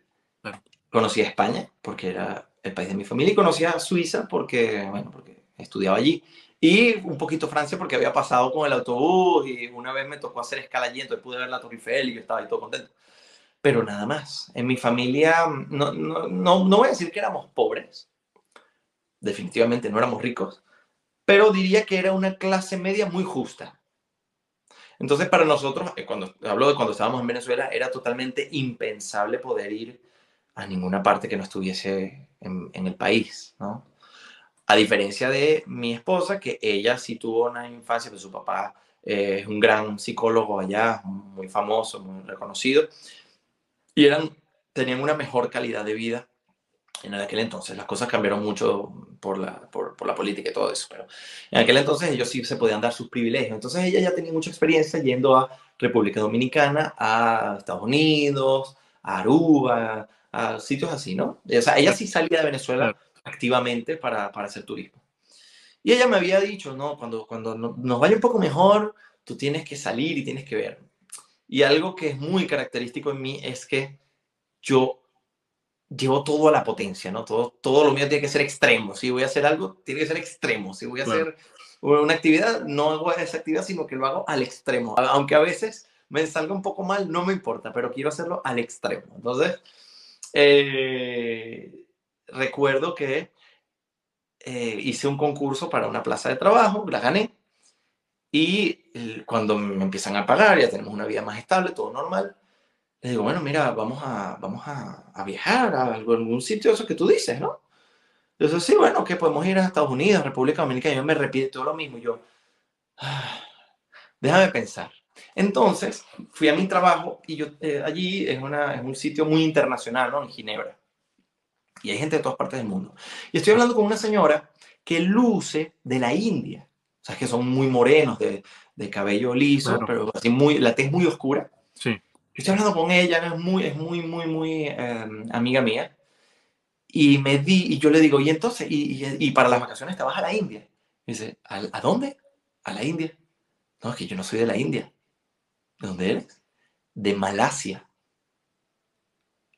Conocía España, porque era el país de mi familia, y conocía Suiza, porque, bueno, porque estudiaba allí. Y un poquito Francia, porque había pasado con el autobús y una vez me tocó hacer escala allí, entonces pude ver la Torre Eiffel y yo estaba ahí todo contento pero nada más. En mi familia, no, no, no, no voy a decir que éramos pobres, definitivamente no éramos ricos, pero diría que era una clase media muy justa. Entonces, para nosotros, eh, cuando hablo de cuando estábamos en Venezuela, era totalmente impensable poder ir a ninguna parte que no estuviese en, en el país, ¿no? A diferencia de mi esposa, que ella sí tuvo una infancia, pues su papá eh, es un gran psicólogo allá, muy famoso, muy reconocido, y eran, tenían una mejor calidad de vida en aquel entonces. Las cosas cambiaron mucho por la, por, por, la política y todo eso, pero en aquel entonces ellos sí se podían dar sus privilegios. Entonces ella ya tenía mucha experiencia yendo a República Dominicana, a Estados Unidos, a Aruba, a sitios así, ¿no? O sea, ella sí salía de Venezuela activamente para, para hacer turismo. Y ella me había dicho, no, cuando, cuando nos vaya un poco mejor, tú tienes que salir y tienes que ver. Y algo que es muy característico en mí es que yo llevo todo a la potencia, ¿no? Todo, todo lo mío tiene que ser extremo. Si voy a hacer algo, tiene que ser extremo. Si voy a hacer una actividad, no hago esa actividad, sino que lo hago al extremo. Aunque a veces me salga un poco mal, no me importa, pero quiero hacerlo al extremo. Entonces, eh, recuerdo que eh, hice un concurso para una plaza de trabajo, la gané, y cuando me empiezan a pagar, ya tenemos una vida más estable, todo normal, les digo, bueno, mira, vamos a, vamos a, a viajar a algún sitio, eso que tú dices, ¿no? Yo sí, bueno, que podemos ir a Estados Unidos, República Dominicana, y yo me repite todo lo mismo, yo, ah, déjame pensar. Entonces, fui a mi trabajo y yo eh, allí es, una, es un sitio muy internacional, ¿no? En Ginebra. Y hay gente de todas partes del mundo. Y estoy hablando con una señora que luce de la India. O sea, que son muy morenos, de, de cabello liso, pero así muy, la tez muy oscura. Sí. Estoy hablando con ella, es muy, es muy, muy, muy em, amiga mía. Y me di, y yo le digo, y entonces, y, y, y para las vacaciones te vas a la India. Y dice, ¿A, ¿a dónde? A la India. No, es que yo no soy de la India. ¿De dónde eres? De Malasia.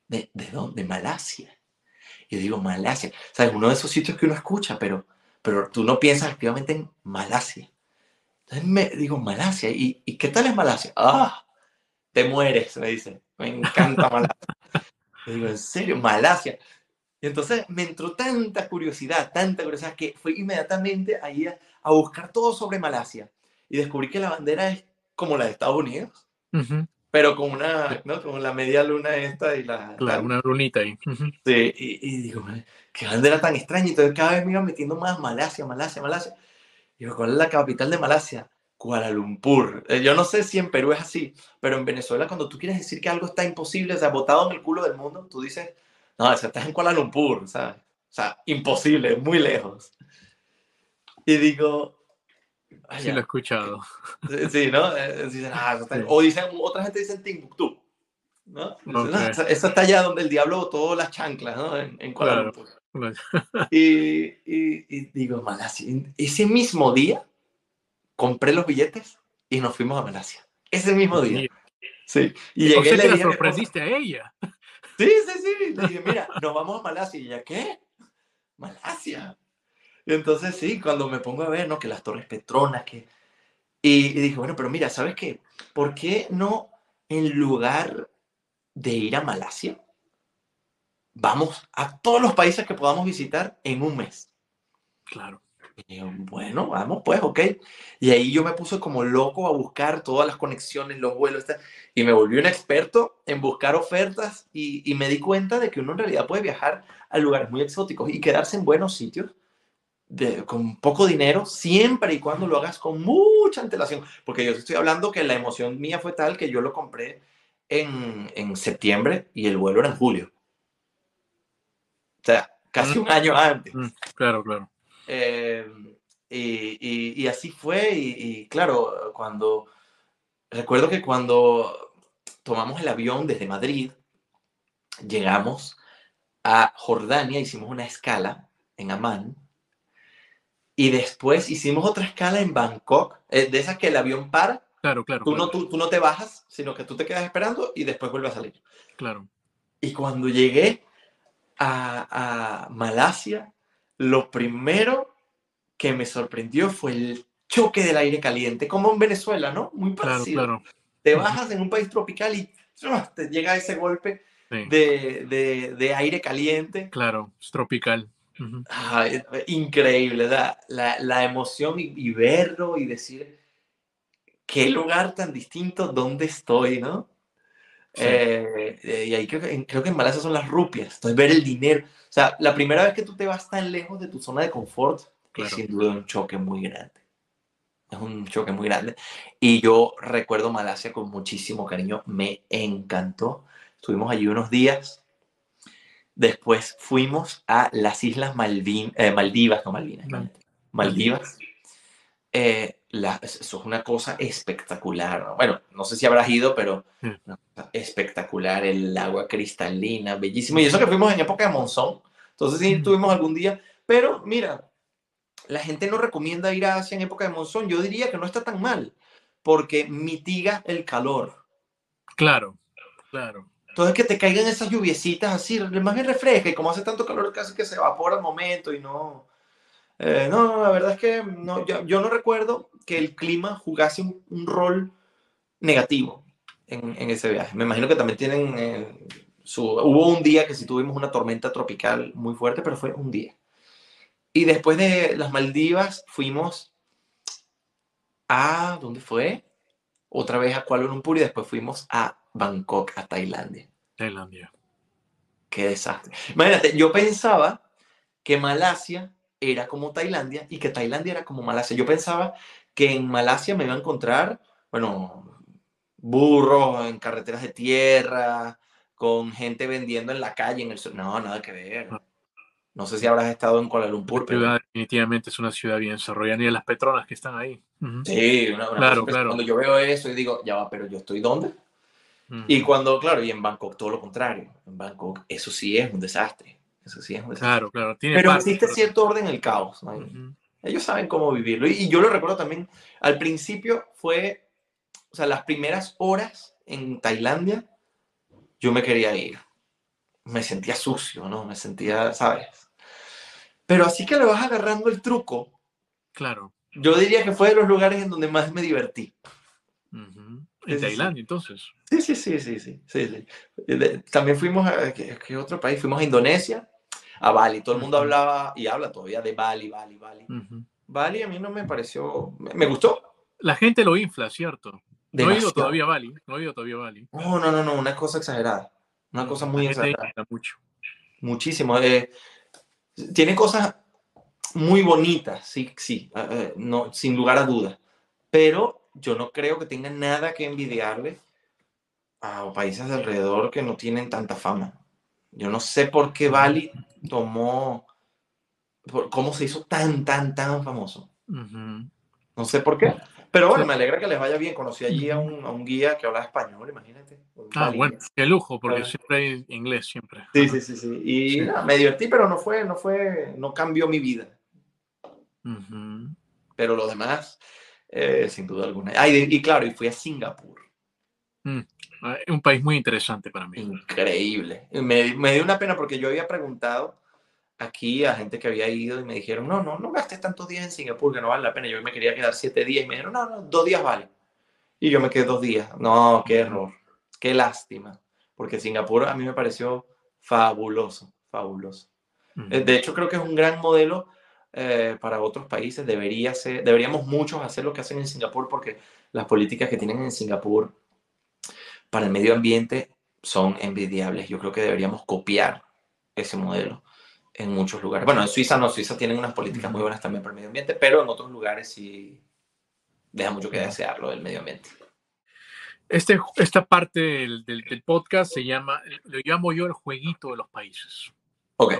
¿De, de dónde? De Malasia. Y yo digo, Malasia. ¿Sabes? Uno de esos sitios que uno escucha, pero, pero tú no piensas activamente en Malasia. Entonces me digo, Malasia. ¿Y, ¿Y qué tal es Malasia? Ah, te mueres, me dice. Me encanta Malasia. Yo digo, ¿en serio? Malasia. Y entonces me entró tanta curiosidad, tanta curiosidad, que fui inmediatamente ahí a, buscar todo sobre Malasia. Y descubrí que la bandera es como la de Estados Unidos, Uh. Pero con una, ¿no? Con la media luna esta y la... Claro, la- una lunita ahí. Sí, y, y digo, "Madre, qué bandera tan extraña. Entonces cada vez me iba metiendo más Malasia, Malasia, Malasia. Y digo, ¿cuál es la capital de Malasia? Kuala Lumpur. Eh, Yo no sé si en Perú es así, pero en Venezuela cuando tú quieres decir que algo está imposible, o sea, botado en el culo del mundo, tú dices, no, o sea, estás en Kuala Lumpur, ¿sabes? O sea, imposible, muy lejos. Y digo, "Ah, Sí, ya". lo he escuchado. Sí, sí, ¿no? Eh, dicen, ah, eso está- O dicen, otra gente dice Timbuktu, ¿no? Dicen, Ok. "No, esa, esa está allá donde el diablo botó las chanclas, ¿no? En, en Kuala Claro. Lumpur. Y, y- y digo, Malasia. Ese mismo día compré los billetes y nos fuimos a Malasia. Ese mismo día. Sí. Y o llegué y sea le la sorprendiste a ella. Sí, sí, sí. Le dije, mira, nos vamos a Malasia. Y ella, ¿qué? Malasia. Entonces sí, cuando me pongo a ver, ¿no? Que las Torres Petronas, que... Y, y dije, bueno, pero mira, ¿sabes qué? ¿Por qué no en lugar de ir a Malasia, vamos a todos los países que podamos visitar en un mes? Claro. Y yo, bueno, vamos pues, ok. Y ahí yo me puse como loco a buscar todas las conexiones, los vuelos, y me volví un experto en buscar ofertas y, y me di cuenta de que uno en realidad puede viajar a lugares muy exóticos y quedarse en buenos sitios de, con poco dinero, siempre y cuando lo hagas con mucha antelación. Porque yo estoy hablando que la emoción mía fue tal que yo lo compré en, en septiembre y el vuelo era en julio. O sea, casi un año antes. Mm, Claro, claro. Eh, y, y- y así fue, y, y claro, cuando, recuerdo que cuando tomamos el avión desde Madrid, llegamos a Jordania, hicimos una escala en Amán, y después hicimos otra escala en Bangkok, eh, de esas que el avión para, Claro, claro. tú no, claro, tú, tú no te bajas, sino que tú te quedas esperando y después vuelve a salir. claro. Y cuando llegué a, a Malasia, lo primero que me sorprendió fue el choque del aire caliente, como en Venezuela, ¿no? Muy Claro, parecido. claro. Te bajas en un país tropical y te llega ese golpe Sí, de, de- de aire caliente. claro. Es tropical. Es- increíble, la, la, la emoción y, y verlo y decir, qué lugar tan distinto, dónde estoy, ¿no? Sí. Eh, eh, y ahí creo que, creo que en Malasia son las rupias, entonces ver el dinero. O sea, la primera vez que tú te vas tan lejos de tu zona de confort Claro. es sin duda un choque muy grande. Es un choque muy grande. Y yo recuerdo Malasia con muchísimo cariño, me encantó. Estuvimos allí unos días. Después fuimos a las Islas Malvin, eh, Maldivas, no Malvinas, Mal- Maldivas. Eh, la- eso es una cosa espectacular. ¿no? Bueno, no sé si habrás ido, pero cosa espectacular, el agua cristalina, bellísimo. Y eso que fuimos en época de monzón, entonces sí Mm. tuvimos algún día. Pero mira, la gente no recomienda ir a Asia en época de monzón. Yo diría que no está tan mal, porque mitiga el calor. Claro, claro. Entonces que te caigan esas lluviecitas así, más bien refresca y como hace tanto calor casi que se evapora al momento y no... eh, no, no, la verdad es que no, yo, no recuerdo que el clima jugase un, un rol negativo en, en ese viaje. Me imagino que también tienen eh, su... Hubo un día que sí tuvimos una tormenta tropical muy fuerte, pero fue un día. Y después de las Maldivas fuimos a... ¿Dónde fue? Otra vez a Kuala Lumpur y después fuimos a Bangkok, a Tailandia. Tailandia. Qué desastre. Imagínate, yo pensaba que Malasia era como Tailandia y que Tailandia era como Malasia. Yo pensaba que en Malasia me iba a encontrar, bueno, burros en carreteras de tierra, con gente vendiendo en la calle, en el sur. No, nada que ver. No sé si habrás estado en Kuala Lumpur, La pero... ciudad definitivamente es una ciudad bien desarrollada. Y de las Petronas que están ahí. Ujú. Sí, una, una Claro, claro. cuando yo veo eso y digo, ya va, pero yo estoy ¿dónde? Y cuando, claro, y en Bangkok todo lo contrario. En Bangkok eso sí es un desastre. Eso sí es un desastre. Claro, claro. Tiene Pero parte, existe pero- cierto orden en el caos. ¿no? Ujú. Ellos saben cómo vivirlo. Y, y yo lo recuerdo también, al principio fue, o sea, las primeras horas en Tailandia, yo me quería ir. Me sentía sucio, ¿no? Me sentía, ¿sabes? Pero así que le vas agarrando el truco, Claro. yo diría que fue de los lugares en donde más me divertí. En. Tailandia, entonces. Sí, sí, sí, sí, sí. sí, sí. De- también fuimos a ¿qué, qué otro país? Fuimos a Indonesia, a Bali. Todo el mundo Ujú. hablaba y habla todavía de Bali, Bali, Bali. Ujú. Bali a mí no me pareció, me, me gustó. La gente lo infla, ¿cierto? No he ido Demasiado. todavía a Bali. No he ido todavía a Bali. No, no, no, no, una cosa exagerada. Una cosa muy exagerada. mucho. Muchísimo. eh, tiene cosas muy bonitas, sí, sí, eh, eh, no, sin lugar a dudas. Pero yo no creo que tenga nada que envidiarle a países de alrededor que no tienen tanta fama. Yo no sé por qué Bali tomó, por- cómo se hizo tan, tan, tan famoso. Ujú. No sé por qué. Pero bueno, me alegra que les vaya bien. Conocí allí a un, a un guía que hablaba español, imagínate. Ah, bueno, qué lujo, porque siempre hay inglés, siempre. Sí, sí, sí, sí. Y Sí. nada, me divertí, pero no fue, no fue, no cambió mi vida. Ujú. Pero lo demás, eh, sin duda alguna. Ah, y, y claro, y fui a Singapur. Ah, Es un país muy interesante para mí. Increíble. Me, me dio una pena porque yo había preguntado aquí a gente que había ido y me dijeron, no, no, no gastes tantos días en Singapur, que no vale la pena. Yo me quería quedar siete días y me dijeron, no, no, dos días vale. Y yo me quedé dos días. No, qué error. Qué lástima. Porque Singapur a mí me pareció fabuloso, fabuloso. Ujú. Eh, De hecho, creo que es un gran modelo eh, para otros países. Debería ser, deberíamos muchos hacer lo que hacen en Singapur porque las políticas que tienen en Singapur para el medio ambiente son envidiables. Yo creo que deberíamos copiar ese modelo en muchos lugares. Bueno, en Suiza no, Suiza tienen unas políticas muy buenas también para el medio ambiente, pero en otros lugares sí deja mucho que desear lo del medio ambiente. Este, esta parte del, del- del podcast se llama, lo llamo yo el jueguito de los países. Ok,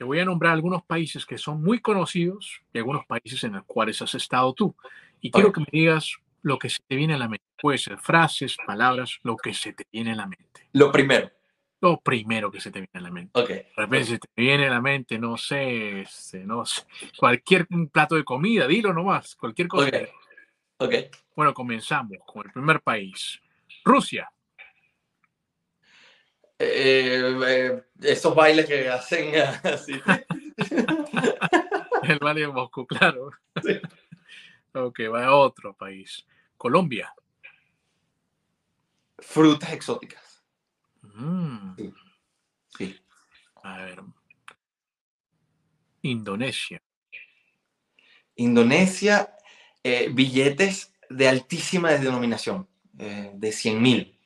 Te voy a nombrar algunos países que son muy conocidos y algunos países en los cuales has estado tú. Y quiero que me digas lo que se te viene a la mente. Puede ser frases, palabras, lo que se te viene a la mente. lo primero. Lo primero que se te viene a la mente. Ok, De repente se te viene a la mente, no sé, este, no sé, cualquier plato de comida, dilo nomás, cualquier cosa. ok, ok. Bueno, comenzamos con el primer país. Rusia. Eh, eh, esos bailes que hacen así. El Valle de Moscú, claro. Sí. Ok, va a otro país. Colombia. Frutas exóticas. Mm, Sí. a ver. Indonesia. Indonesia, eh, billetes de altísima denominación, eh, de 100 mil,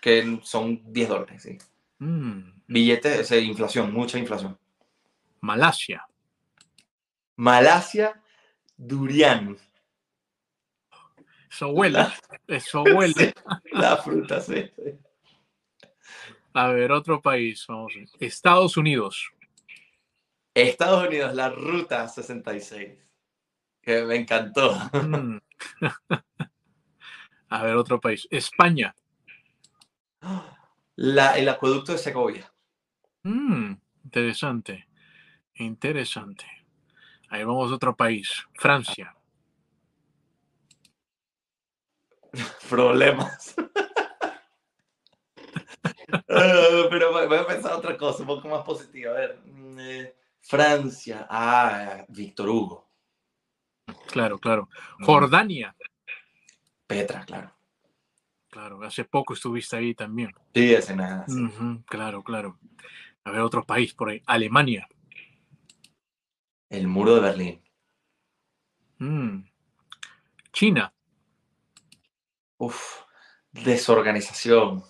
que son 10 dólares. ¿sí? Mm, o sea, inflación, mucha inflación. Malasia. Malasia, durian. Eso huele. Eso huele. Sí, la fruta, sí. A ver, otro país. Vamos. Estados Unidos. Estados Unidos, la ruta 66, que me encantó. Mm. A ver, otro país. España. La, el acueducto de Segovia. Mm, interesante. Interesante. Ahí vamos a otro país. Francia. problemas. Pero voy voy a pensar otra cosa, un poco más positiva. A ver, mm, eh, Francia. Ah, Víctor Hugo. Claro, claro. Mm. Jordania. Petra, claro. Claro, hace poco estuviste ahí también. Sí, ese nada. sí. Claro, claro. A ver, otro país por ahí. Alemania. El muro de Berlín. Mm. China. Uf, desorganización.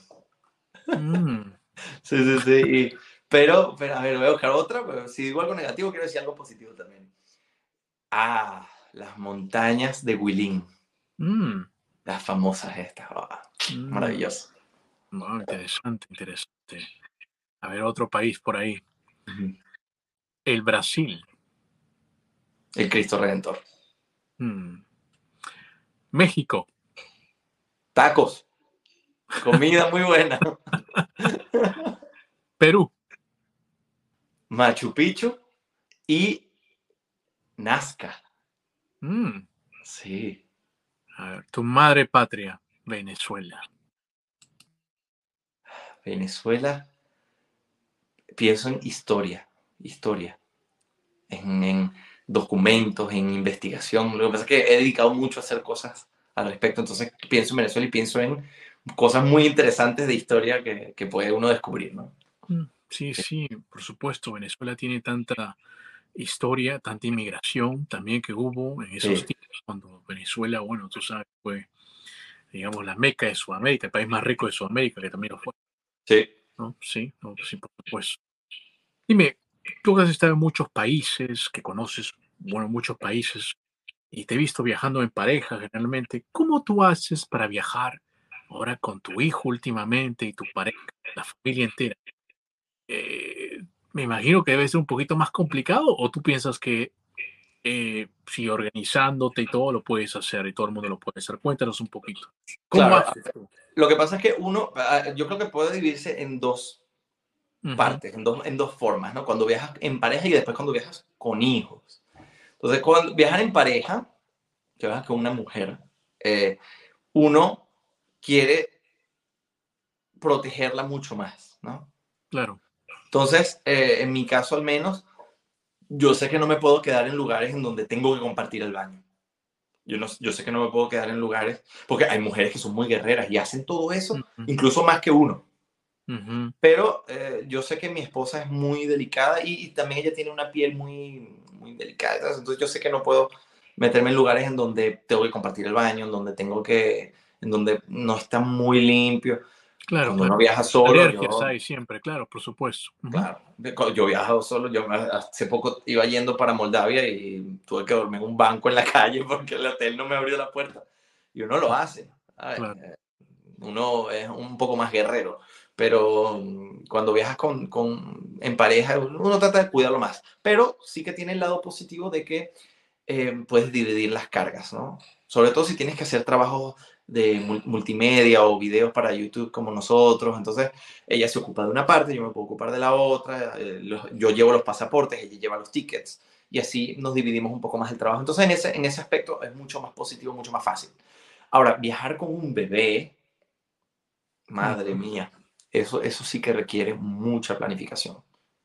Mm. Sí, sí, sí. y- pero, pero, a ver, voy a buscar otra. Pero si digo algo negativo, quiero decir algo positivo también. Ah, las montañas de Huilín. Mm. Las famosas estas. ah. Maravilloso. Bueno, interesante, interesante. A ver, otro país por ahí. El Brasil. El Cristo Redentor. Mm. México. Tacos. Comida muy buena. Perú. Machu Picchu y Nazca. Mm. Sí. A ver, tu madre patria, Venezuela. Venezuela, pienso en historia, historia, en, en documentos, en investigación. Lo que pasa es que he dedicado mucho a hacer cosas al respecto, entonces pienso en Venezuela y pienso en cosas muy interesantes de historia que, que puede uno descubrir, ¿no? Mm, Sí, sí, por supuesto. Venezuela tiene tanta historia, tanta inmigración también que hubo en esos Sí. tiempos cuando Venezuela, bueno, tú sabes, fue, digamos, la meca de Sudamérica, el país más rico de Sudamérica, que también lo fue, Sí. ¿no? Sí, no, sí, por supuesto. Dime, tú has estado en muchos países, que conoces, bueno, muchos países, y te he visto viajando en pareja generalmente. ¿Cómo tú haces para viajar ahora con tu hijo últimamente y tu pareja, la familia entera? Eh, me imagino que debe ser un poquito más complicado, o tú piensas que eh, si organizándote y todo lo puedes hacer y todo el mundo lo puede hacer. Cuéntanos un poquito. ¿Cómo Claro, haces tú? Lo que pasa es que uno, ah, yo creo que puede dividirse en dos Ujú, partes, en dos, en dos formas, ¿no? Cuando viajas en pareja y después cuando viajas con hijos. Entonces, cuando viajar en pareja, que viajas con una mujer, eh, uno quiere protegerla mucho más, ¿no? Claro. Entonces, eh, en mi caso al menos, yo sé que no me puedo quedar en lugares en donde tengo que compartir el baño. Yo, no, yo sé que no me puedo quedar en lugares, porque hay mujeres que son muy guerreras y hacen todo eso, incluso más que uno. Pero eh, yo sé que mi esposa es muy delicada y, y también ella tiene una piel muy, muy delicada. Entonces yo sé que no puedo meterme en lugares en donde tengo que compartir el baño, en donde tengo que, en donde no está muy limpio. Claro, Cuando uno claro. viaja solo, yo, hay siempre, claro, por supuesto. Claro, yo he viajado solo. Yo hace poco iba yendo para Moldavia y tuve que dormir en un banco en la calle porque el hotel no me abrió la puerta. Y uno lo hace. ¿sabes? Claro. Eh, Uno es un poco más guerrero. Pero mm, cuando viajas con, con- en pareja, uno trata de cuidarlo más. Pero sí que tiene el lado positivo de que eh, puedes dividir las cargas, ¿no? Sobre todo si tienes que hacer trabajos de mul- multimedia o videos para YouTube como nosotros. Entonces, ella se ocupa de una parte, yo me puedo ocupar de la otra. eh, los- yo llevo los pasaportes, ella lleva los tickets. Y así nos dividimos un poco más el trabajo. Entonces, en ese, en ese aspecto es mucho más positivo, mucho más fácil. Ahora, viajar con un bebé, madre mía, eso, eso sí que requiere mucha planificación,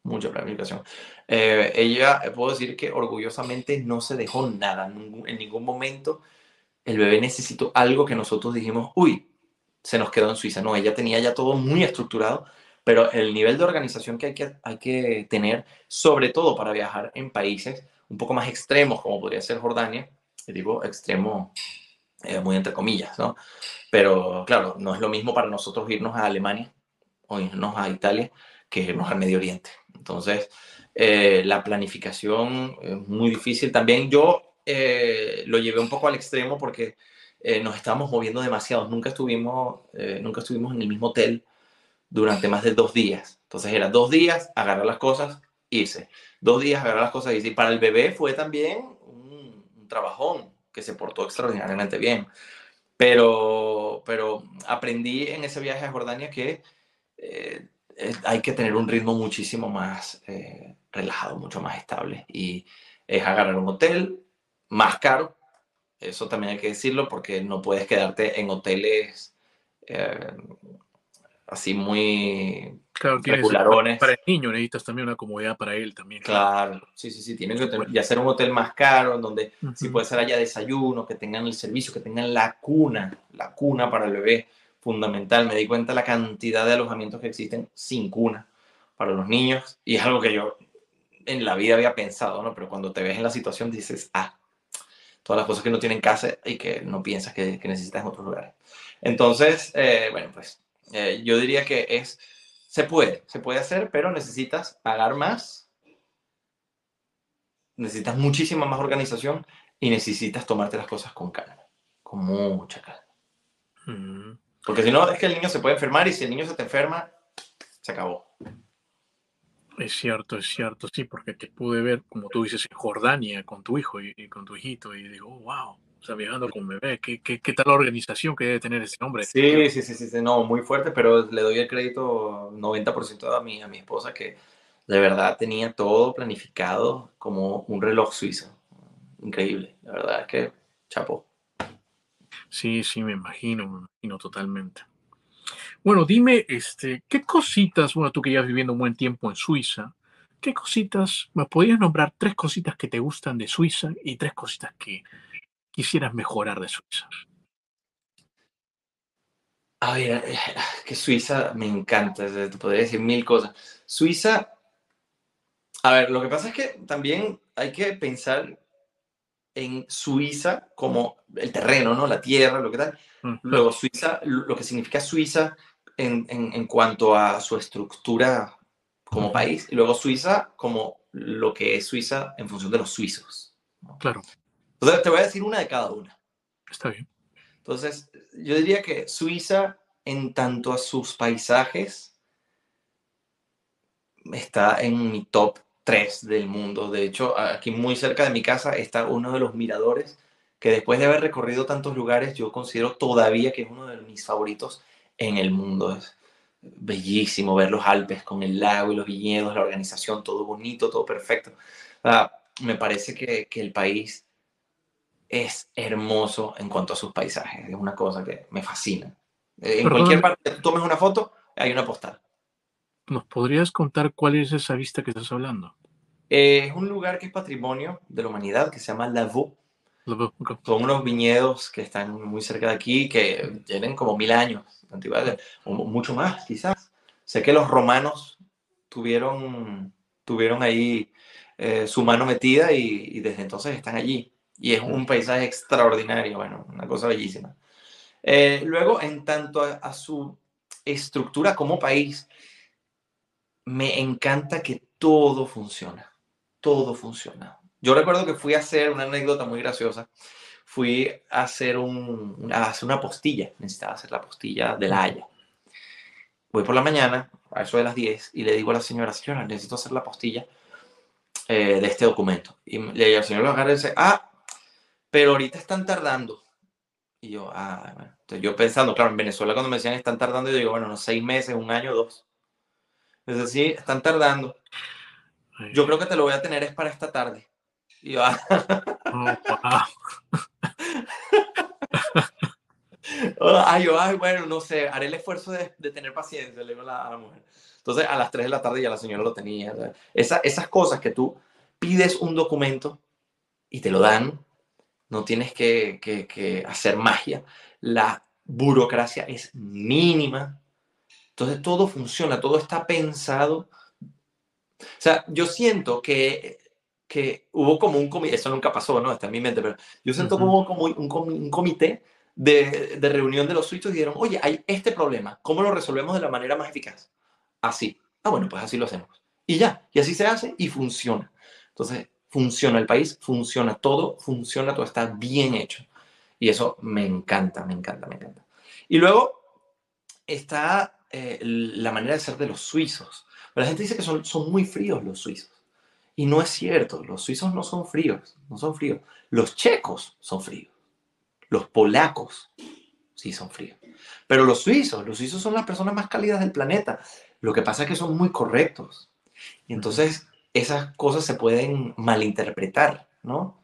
mucha planificación. Eh, ella, puedo decir que orgullosamente no se dejó nada, en ningún momento el bebé necesitó algo que nosotros dijimos, uy, se nos quedó en Suiza. No, ella tenía ya todo muy estructurado, pero el nivel de organización que hay que, hay que tener, sobre todo para viajar en países un poco más extremos, como podría ser Jordania, digo extremo eh, muy entre comillas, ¿no? Pero claro, no es lo mismo para nosotros irnos a Alemania o irnos a Italia que irnos al Medio Oriente. Entonces, eh, la planificación es muy difícil. También yo eh, lo llevé un poco al extremo porque eh, nos estábamos moviendo demasiado. Nunca estuvimos, eh, nunca estuvimos en el mismo hotel durante más de dos días. Entonces era dos días, agarrar las cosas, irse. Dos días, agarrar las cosas, irse. Y para el bebé fue también un, un trabajón que se portó extraordinariamente bien. Pero, pero aprendí en ese viaje a Jordania que eh, hay que tener un ritmo muchísimo más eh, relajado, mucho más estable. Y es agarrar un hotel más caro. Eso también hay que decirlo porque no puedes quedarte en hoteles eh, así muy Claro, regularones. para el niño necesitas también una comodidad para él también. Claro, sí, sí, sí, tienen que tener, ya ser un hotel más caro, en donde Ujú. si puede ser haya desayuno, que tengan el servicio, que tengan la cuna, la cuna para el bebé, fundamental. Me di cuenta la cantidad de alojamientos que existen sin cuna para los niños y es algo que yo en la vida había pensado, ¿no? Pero cuando te ves en la situación dices, ah, todas las cosas que no tienen casa y que no piensas que, que necesitas en otros lugares. Entonces, eh, bueno, pues eh, yo diría que es, se puede, se puede hacer, pero necesitas pagar más necesitas muchísima más organización y necesitas tomarte las cosas con calma, con mucha calma. Ujú. Porque si no, es que el niño se puede enfermar y si el niño se te enferma, se acabó. Es cierto, es cierto, sí, porque te pude ver, como tú dices, en Jordania con tu hijo y, y con tu hijito, y digo, oh, wow, o sea, viajando con bebé, ¿qué, qué, qué tal la organización que debe tener ese hombre? Sí, sí, sí, sí, sí, no, muy fuerte, pero le doy el crédito 90% a mi, a mi esposa que de verdad tenía todo planificado como un reloj suizo. Increíble, la verdad es que chapó. Sí, sí, me imagino, me imagino totalmente. Bueno, dime, este, ¿qué cositas, bueno, tú que ya viviendo un buen tiempo en Suiza, ¿qué cositas, me podrías nombrar tres cositas que te gustan de Suiza y tres cositas que quisieras mejorar de Suiza? A ver, eh, que Suiza me encanta, te podría decir mil cosas. Suiza, a ver, lo que pasa es que también hay que pensar en Suiza como el terreno, ¿no? La tierra, lo que tal. Luego Suiza, lo que significa Suiza en, en, cuanto a su estructura como país. Y luego Suiza como lo que es Suiza en función de los suizos. Claro. Entonces te voy a decir una de cada una. Está bien. Entonces, yo diría que Suiza, en tanto a sus paisajes, está en mi top 3 del mundo. De hecho, aquí muy cerca de mi casa está uno de los miradores que después de haber recorrido tantos lugares, yo considero todavía que es uno de mis favoritos en el mundo. Es bellísimo ver los Alpes con el lago y los viñedos, la organización, todo bonito, todo perfecto. me parece que, que el país es hermoso en cuanto a sus paisajes. Es una cosa que me fascina. En cualquier parte que tú tomes una foto, hay una postal. ¿Nos podrías contar cuál es esa vista que estás hablando? Eh, es un lugar que es patrimonio de la humanidad, que se llama Lavaux. Son unos viñedos que están muy cerca de aquí, que tienen como mil años de antigüedad, o mucho más quizás. Sé que los romanos tuvieron, tuvieron ahí eh, su mano metida y, y desde entonces están allí y es un paisaje extraordinario, bueno, una cosa bellísima. Eh, luego, en tanto a, su estructura como país, me encanta que todo funciona, todo funciona. Yo recuerdo que fui a hacer una anécdota muy graciosa, fui a hacer, una postilla, necesitaba hacer la postilla de la Haya. Voy por la mañana, a eso de las 10, y le digo a la señora, señora, necesito hacer la postilla eh, de este documento. Y le digo al señor lo ah, pero ahorita están tardando. Y yo, ah, bueno. Entonces yo pensando, claro, en Venezuela cuando me decían están tardando, yo digo, bueno, no, seis meses, un año, dos. Es decir, están tardando. Yo creo que te lo voy a tener es para esta tarde. Y ah. Oh, ay, yo, ay, bueno, no sé, haré el esfuerzo de, de tener paciencia, le digo a la, mujer. Entonces, a las 3 de la tarde ya la señora lo tenía. Esa, esas cosas que tú pides un documento y te lo dan, no tienes que, hacer magia, la burocracia es mínima, entonces todo funciona, todo está pensado. O sea, yo siento que, que hubo como un comité, eso nunca pasó, ¿no? Está en mi mente, pero yo siento como, como un, un comité de, de, reunión de los suizos y dijeron, oye, hay este problema, ¿cómo lo resolvemos de la manera más eficaz? Así. Ah, bueno, pues así lo hacemos. Y ya, y así se hace y funciona. Entonces, funciona el país, funciona todo, funciona todo, está bien hecho. Y eso me encanta, me encanta, me encanta. Y luego está eh, la manera de ser de los suizos. La gente dice que son, son muy fríos los suizos. Y no es cierto, los suizos no son fríos, no son fríos. Los checos son fríos. Los polacos sí son fríos. Pero los suizos, los suizos son las personas más cálidas del planeta. Lo que pasa es que son muy correctos. Y entonces esas cosas se pueden malinterpretar, ¿no?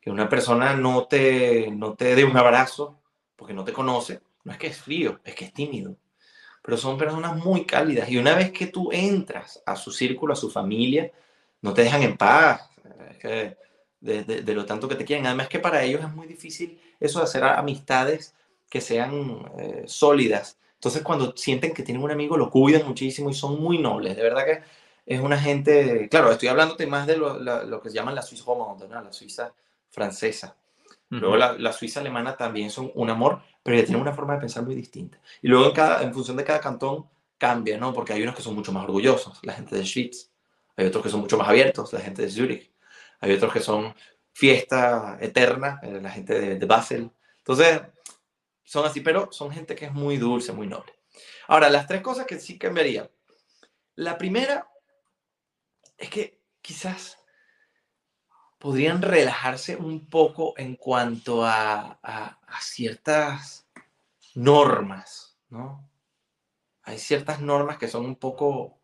Que una persona no te, no te dé un abrazo porque no te conoce, no es que es frío, es que es tímido. Pero son personas muy cálidas y una vez que tú entras a su círculo, a su familia, no te dejan en paz. de, de, lo tanto que te quieren. Además que para ellos es muy difícil eso de hacer amistades que sean eh, sólidas. Entonces cuando sienten que tienen un amigo lo cuidan muchísimo y son muy nobles. De verdad que es una gente, claro, estoy hablándote más de lo, lo que se llama la Suiza la Suiza francesa. Luego la, la, Suiza alemana también son un amor, pero ya tienen una forma de pensar muy distinta. Y luego en, cada, en función de cada cantón cambia, ¿no? Porque hay unos que son mucho más orgullosos, la gente de Schwyz. Hay otros que son mucho más abiertos, la gente de Zurich. Hay otros que son fiesta eterna, eh, la gente de, de Basel. Entonces, son así, pero son gente que es muy dulce, muy noble. Ahora, las tres cosas que sí cambiaría. La primera es que quizás podrían relajarse un poco en cuanto a, ciertas normas, ¿no? Hay ciertas normas que son un poco,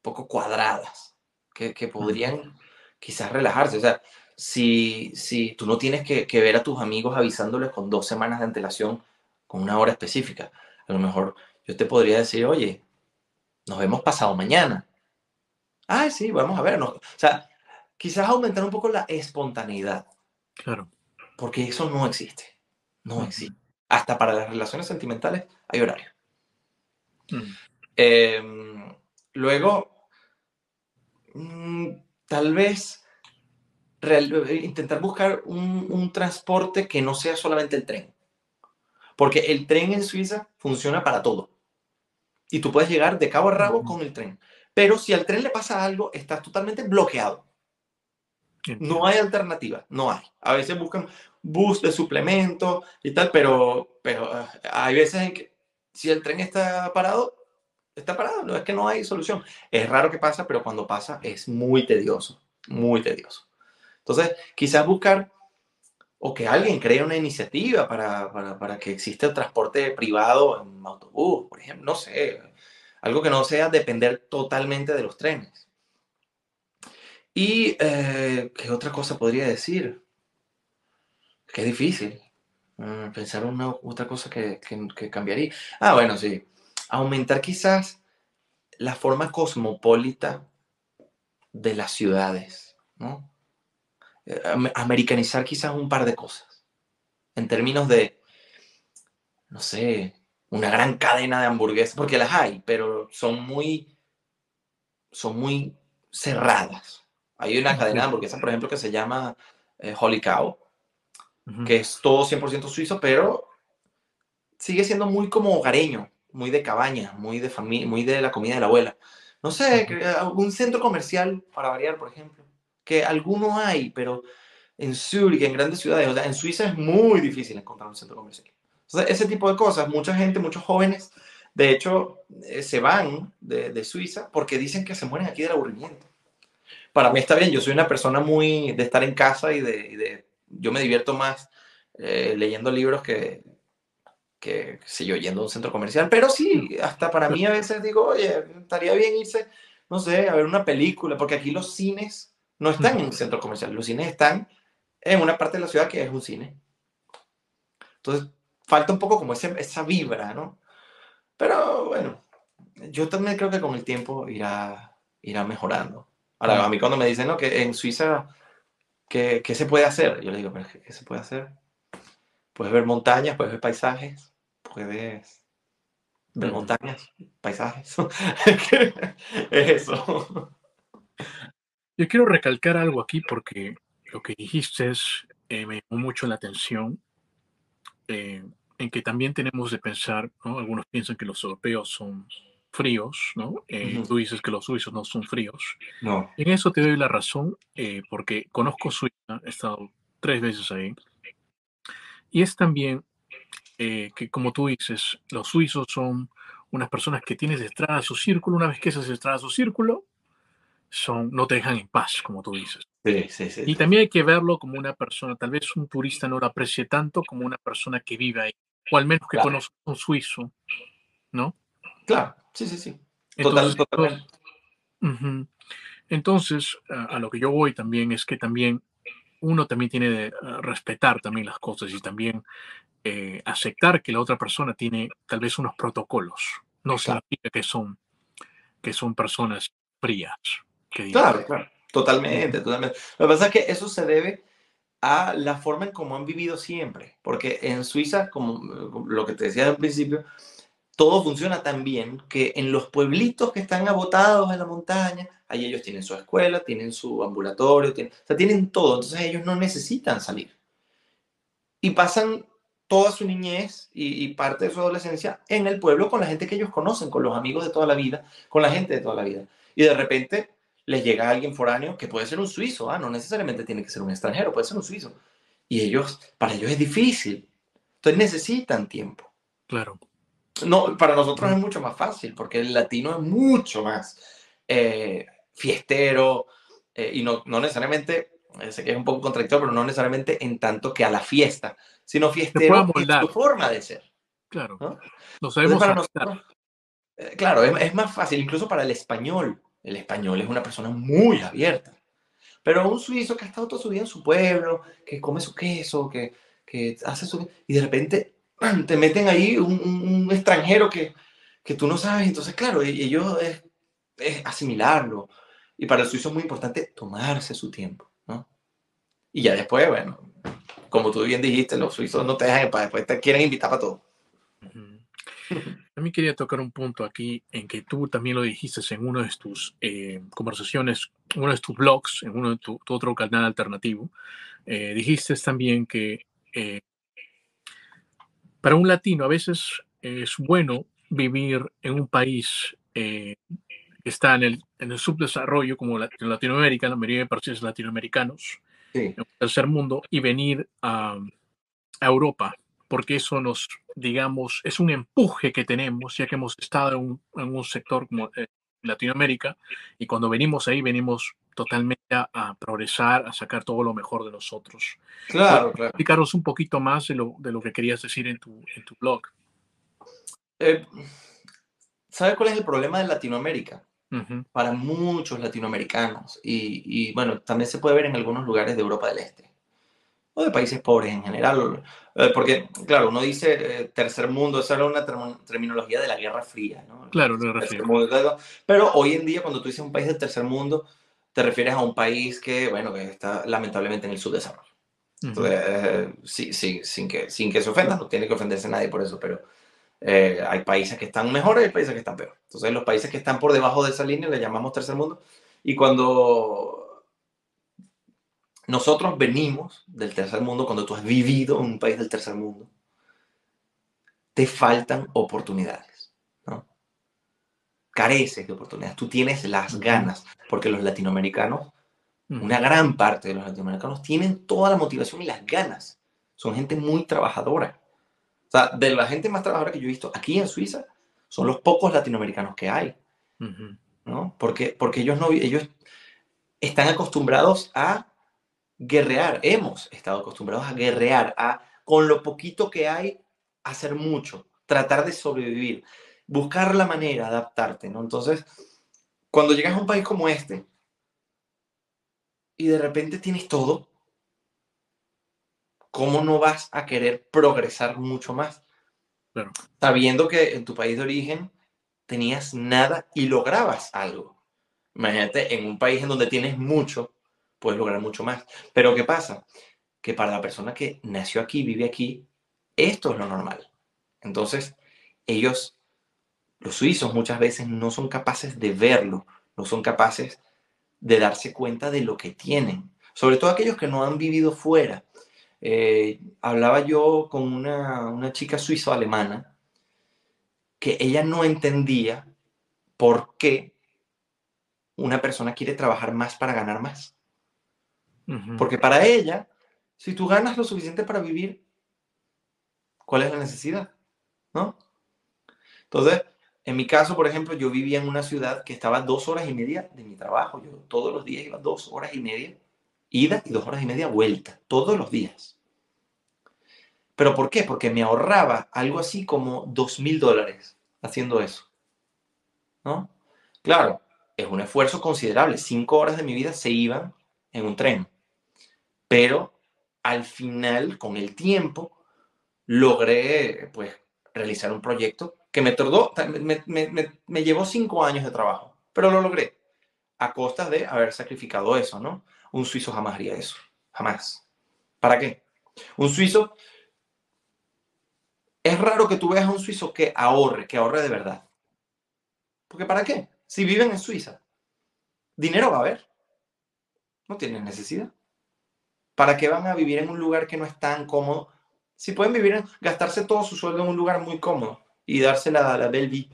poco cuadradas. que, que podrían quizás relajarse. O sea, si, si tú no tienes que, que, ver a tus amigos avisándoles con dos semanas de antelación, con una hora específica, a lo mejor yo te podría decir, oye, nos vemos pasado mañana. Ah, sí, vamos a vernos. O sea, quizás aumentar un poco la espontaneidad. Claro. Porque eso no existe. No existe. Hasta para las relaciones sentimentales hay horario. Mm. Eh, luego, mm, tal vez intentar buscar un, un, transporte que no sea solamente el tren. Porque el tren en Suiza funciona para todo. Y tú puedes llegar de cabo a rabo con el tren. Pero si al tren le pasa algo, estás totalmente bloqueado. No hay alternativa, no hay. A veces buscan bus de suplemento y tal, pero, pero eh, hay veces que si el tren está parado, está parado, no es que no hay solución. Es raro que pasa, pero cuando pasa es muy tedioso, muy tedioso. Entonces, quizás buscar o que alguien cree una iniciativa para, para, para que exista el transporte privado en autobús, por ejemplo, no sé, algo que no sea depender totalmente de los trenes. Y, eh, ¿qué otra cosa podría decir? Qué difícil. Mm, pensar una otra cosa que, que, cambiaría. Ah, bueno, sí. Aumentar quizás la forma cosmopolita de las ciudades, ¿no? Eh, americanizar quizás un par de cosas. En términos de, no sé, una gran cadena de hamburguesas, porque las hay, pero son muy, son muy cerradas. Hay una cadena de hamburguesas, por ejemplo, que se llama eh, Holy Cow, que es todo 100% suizo, pero sigue siendo muy como hogareño, muy de cabaña, muy de familia, muy de la comida de la abuela. No sé, algún centro comercial para variar, por ejemplo, que alguno hay, pero en Zurich, en grandes ciudades, o sea, en Suiza es muy difícil encontrar un centro comercial. Entonces, ese tipo de cosas, mucha gente, muchos jóvenes, de hecho, eh, se van de, Suiza porque dicen que se mueren aquí del aburrimiento. Para mí está bien, yo soy una persona muy de estar en casa y de, yo me divierto más eh, leyendo libros que, que, sé yo, yendo a un centro comercial. Pero sí, hasta para mí a veces digo, oye, estaría bien irse, no sé, a ver una película, porque aquí los cines no están en un centro comercial, los cines están en una parte de la ciudad que es un cine. Entonces, falta un poco como esa vibra, ¿no? Pero bueno, yo también creo que con el tiempo irá, irá mejorando. Ahora, a mí cuando me dicen, ¿no? Que en Suiza, ¿qué, ¿qué, se puede hacer? Yo le digo, ¿qué, se puede hacer? Puedes ver montañas, puedes ver paisajes, puedes ver montañas, paisajes. es eso. Yo quiero recalcar algo aquí porque lo que dijiste es, eh, me llamó mucho la atención. Eh, en que también tenemos de pensar, ¿no? Algunos piensan que los europeos son fríos, ¿no? Eh, tú dices que los suizos no son fríos. No. En eso te doy la razón, eh, porque conozco Suiza, he estado tres veces ahí, y es también eh, que, como tú dices, los suizos son unas personas que tienes detrás de su círculo, una vez que esas detrás de su círculo, son, no te dejan en paz, como tú dices. Sí, sí, sí. Y también hay que verlo como una persona, tal vez un turista no lo aprecie tanto como una persona que vive ahí o al menos que conozca un suizo, ¿no? Claro, sí, sí, sí. Entonces, totalmente. Entonces, a, lo que yo voy también es que también uno también tiene que respetar también las cosas y también eh, aceptar que la otra persona tiene tal vez unos protocolos. No significa que son, que son personas frías. claro, claro. Totalmente, totalmente. Lo que pasa es que eso se debe a la forma en cómo han vivido siempre. Porque en Suiza, como lo que te decía al principio, todo funciona tan bien que en los pueblitos que están abotados en la montaña, ahí ellos tienen su escuela, tienen su ambulatorio, tienen, o sea, tienen todo. Entonces ellos no necesitan salir. Y pasan toda su niñez y, y, parte de su adolescencia en el pueblo con la gente que ellos conocen, con los amigos de toda la vida, con la gente de toda la vida. Y de repente les llega alguien foráneo que puede ser un suizo, ¿ah? no necesariamente tiene que ser un extranjero, puede ser un suizo. Y ellos, para ellos es difícil. Entonces necesitan tiempo. Claro. No, para nosotros es mucho más fácil, porque el latino es mucho más eh, fiestero eh, y no, no necesariamente, eh, sé que es un poco contradictorio, pero no necesariamente en tanto que a la fiesta, sino fiestero en su forma de ser. Claro. ¿no? Lo sabemos para nosotros, Claro, es, es, más fácil, incluso para el español el español es una persona muy abierta. Pero un suizo que ha estado toda su vida en su pueblo, que come su queso, que, que hace su... Y de repente te meten ahí un, extranjero que, que, tú no sabes. Entonces, claro, ellos es, es, asimilarlo. Y para el suizo es muy importante tomarse su tiempo, ¿no? Y ya después, bueno, como tú bien dijiste, los suizos no te dejan para después te quieren invitar para todo. También quería tocar un punto aquí en que tú también lo dijiste en una de tus eh, conversaciones, uno de tus blogs, en uno de tu, otro canal alternativo. Eh, dijiste también que eh, para un latino a veces es bueno vivir en un país que está en el, en el subdesarrollo, como Latinoamérica, la mayoría de países latinoamericanos, en el tercer mundo, y venir a, a Europa porque eso nos, digamos, es un empuje que tenemos, ya que hemos estado en un, sector como eh, Latinoamérica, y cuando venimos ahí, venimos totalmente a, progresar, a sacar todo lo mejor de nosotros. Claro, claro. Explicaros un poquito más de lo, de lo que querías decir en tu, en tu blog. Eh, ¿Sabes cuál es el problema de Latinoamérica? Para muchos latinoamericanos, y, y bueno, también se puede ver en algunos lugares de Europa del Este o de países pobres en general. Eh, porque, claro, uno dice eh, tercer mundo, esa era una terminología de la Guerra Fría, ¿no? Claro, la Guerra pero hoy en día, cuando tú dices un país del tercer mundo, te refieres a un país que, bueno, que está lamentablemente en el subdesarrollo. Entonces, eh, sí, sí, sin, que, sin que se ofenda, no tiene que ofenderse nadie por eso, pero hay países que están mejores y hay países que están peor. Entonces, los países que están por debajo de esa línea le llamamos tercer mundo. Y cuando nosotros venimos del tercer mundo, cuando tú has vivido en un país del tercer mundo, te faltan oportunidades. Careces de oportunidades, tú tienes las ganas, porque los latinoamericanos, una gran parte de los latinoamericanos tienen toda la motivación y las ganas. Son gente muy trabajadora. O sea, de la gente más trabajadora que yo he visto aquí en Suiza, son los pocos latinoamericanos que hay. ¿no? Porque, porque ellos, no, ellos están acostumbrados a guerrear, hemos estado acostumbrados a guerrear, a con lo poquito que hay, hacer mucho, tratar de sobrevivir, buscar la manera, adaptarte, ¿no? Entonces, cuando llegas a un país como este y de repente tienes todo, ¿cómo no vas a querer progresar mucho más? Sabiendo que en tu país de origen tenías nada y lograbas algo. Imagínate en un país en donde tienes mucho puedes lograr mucho más. Pero ¿qué pasa? Que para la persona que nació aquí, vive aquí, esto es lo normal. Entonces, ellos, los suizos muchas veces no son capaces de verlo, no son capaces de darse cuenta de lo que tienen. Sobre todo aquellos que no han vivido fuera. Eh, hablaba yo con una, una chica suizo-alemana que ella no entendía por qué una persona quiere trabajar más para ganar más. Porque para ella, si tú ganas lo suficiente para vivir, ¿cuál es la necesidad? ¿No? Entonces, en mi caso, por ejemplo, yo vivía en una ciudad que estaba dos horas y media de mi trabajo. Yo todos los días iba dos horas y media, ida y dos horas y media vuelta, todos los días. ¿Pero por qué? Porque me ahorraba algo así como dos mil dólares haciendo eso. ¿No? Claro, es un esfuerzo considerable. Cinco horas de mi vida se iban en un tren pero al final, con el tiempo, logré pues realizar un proyecto que me tardó, me, llevó cinco años de trabajo, pero lo logré a costa de haber sacrificado eso, ¿no? Un suizo jamás haría eso, jamás. ¿Para qué? Un suizo, es raro que tú veas a un suizo que ahorre, que ahorre de verdad. Porque ¿para qué? Si viven en Suiza, dinero va a haber. No tienen necesidad. ¿Para qué van a vivir en un lugar que no es tan cómodo? Si pueden vivir, gastarse todo su sueldo en un lugar muy cómodo y darse la, la Belle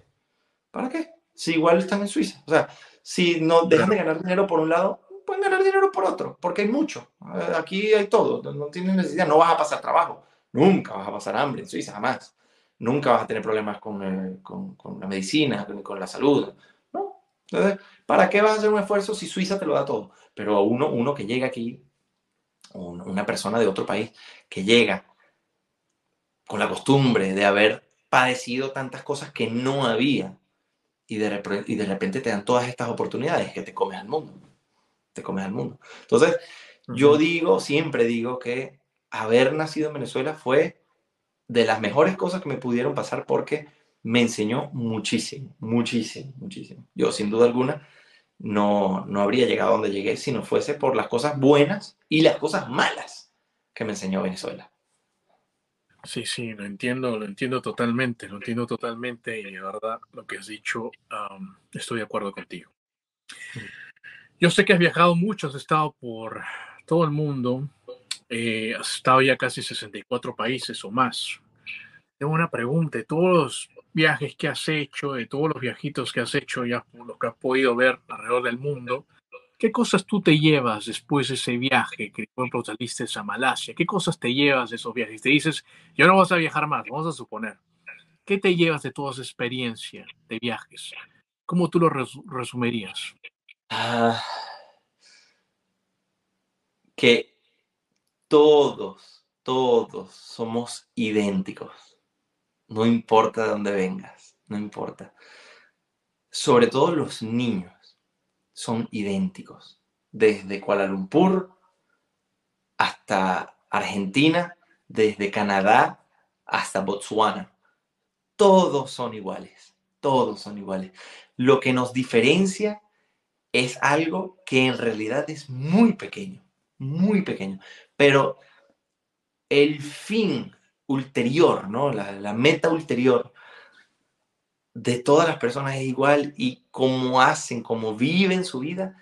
¿Para qué? Si igual están en Suiza. O sea, si no dejan de ganar dinero por un lado, pueden ganar dinero por otro, porque hay mucho. Eh, aquí hay todo, no tienes necesidad, no vas a pasar trabajo, nunca vas a pasar hambre en Suiza, jamás. Nunca vas a tener problemas con, eh, con, con la medicina, con, con, la salud. ¿no? Entonces, ¿para qué vas a hacer un esfuerzo si Suiza te lo da todo? Pero uno, uno que llega aquí una persona de otro país que llega con la costumbre de haber padecido tantas cosas que no había y de, y de repente te dan todas estas oportunidades que te comes al mundo. Te comes al mundo. Entonces, yo digo, siempre digo que haber nacido en Venezuela fue de las mejores cosas que me pudieron pasar porque me enseñó muchísimo, muchísimo, muchísimo. Yo, sin duda alguna, no, no habría llegado a donde llegué si no fuese por las cosas buenas y las cosas malas que me enseñó Venezuela. Sí, sí, lo entiendo, lo entiendo totalmente, lo entiendo totalmente y de verdad lo que has dicho, estoy de acuerdo contigo. Yo sé que has viajado mucho, has estado por todo el mundo, eh, has estado ya casi 64 países o más. Tengo una pregunta, de todos los viajes que has hecho, de todos los viajitos que has hecho, ya por lo que has podido ver alrededor del mundo, ¿Qué cosas tú te llevas después de ese viaje? Que por ejemplo saliste a Malasia. ¿Qué cosas te llevas de esos viajes? Te dices, yo no vas a viajar más, vamos a suponer. ¿Qué te llevas de toda esa experiencia de viajes? ¿Cómo tú lo resumirías? Ah, que todos, todos somos idénticos. No importa de dónde vengas, no importa. Sobre todo los niños son idénticos, desde Kuala Lumpur hasta Argentina, desde Canadá hasta Botswana. Todos son iguales, todos son iguales. Lo que nos diferencia es algo que en realidad es muy pequeño, muy pequeño, pero el fin ulterior, ¿no? la, la meta ulterior de todas las personas es igual y cómo hacen, cómo viven su vida,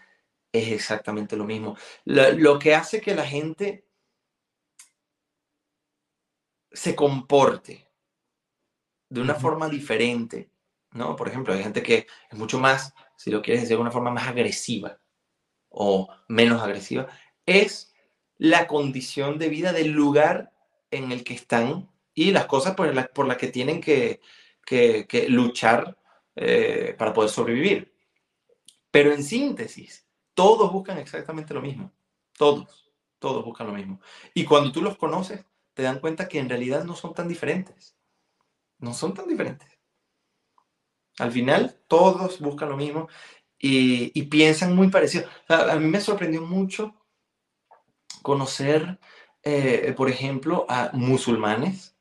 es exactamente lo mismo. Lo, que hace que la gente se comporte de una forma diferente, ¿no? Por ejemplo, hay gente que es mucho más, si lo quieres decir de una forma más agresiva o menos agresiva, es la condición de vida del lugar en el que están y las cosas por, por las que tienen que, que, luchar eh, para poder sobrevivir. Pero en síntesis, todos buscan exactamente lo mismo. Todos, todos buscan lo mismo. Y cuando tú los conoces, te dan cuenta que en realidad no son tan diferentes. No son tan diferentes. Al final, todos buscan lo mismo y, piensan muy parecido. A, mí me sorprendió mucho conocer, eh, por ejemplo, a musulmanes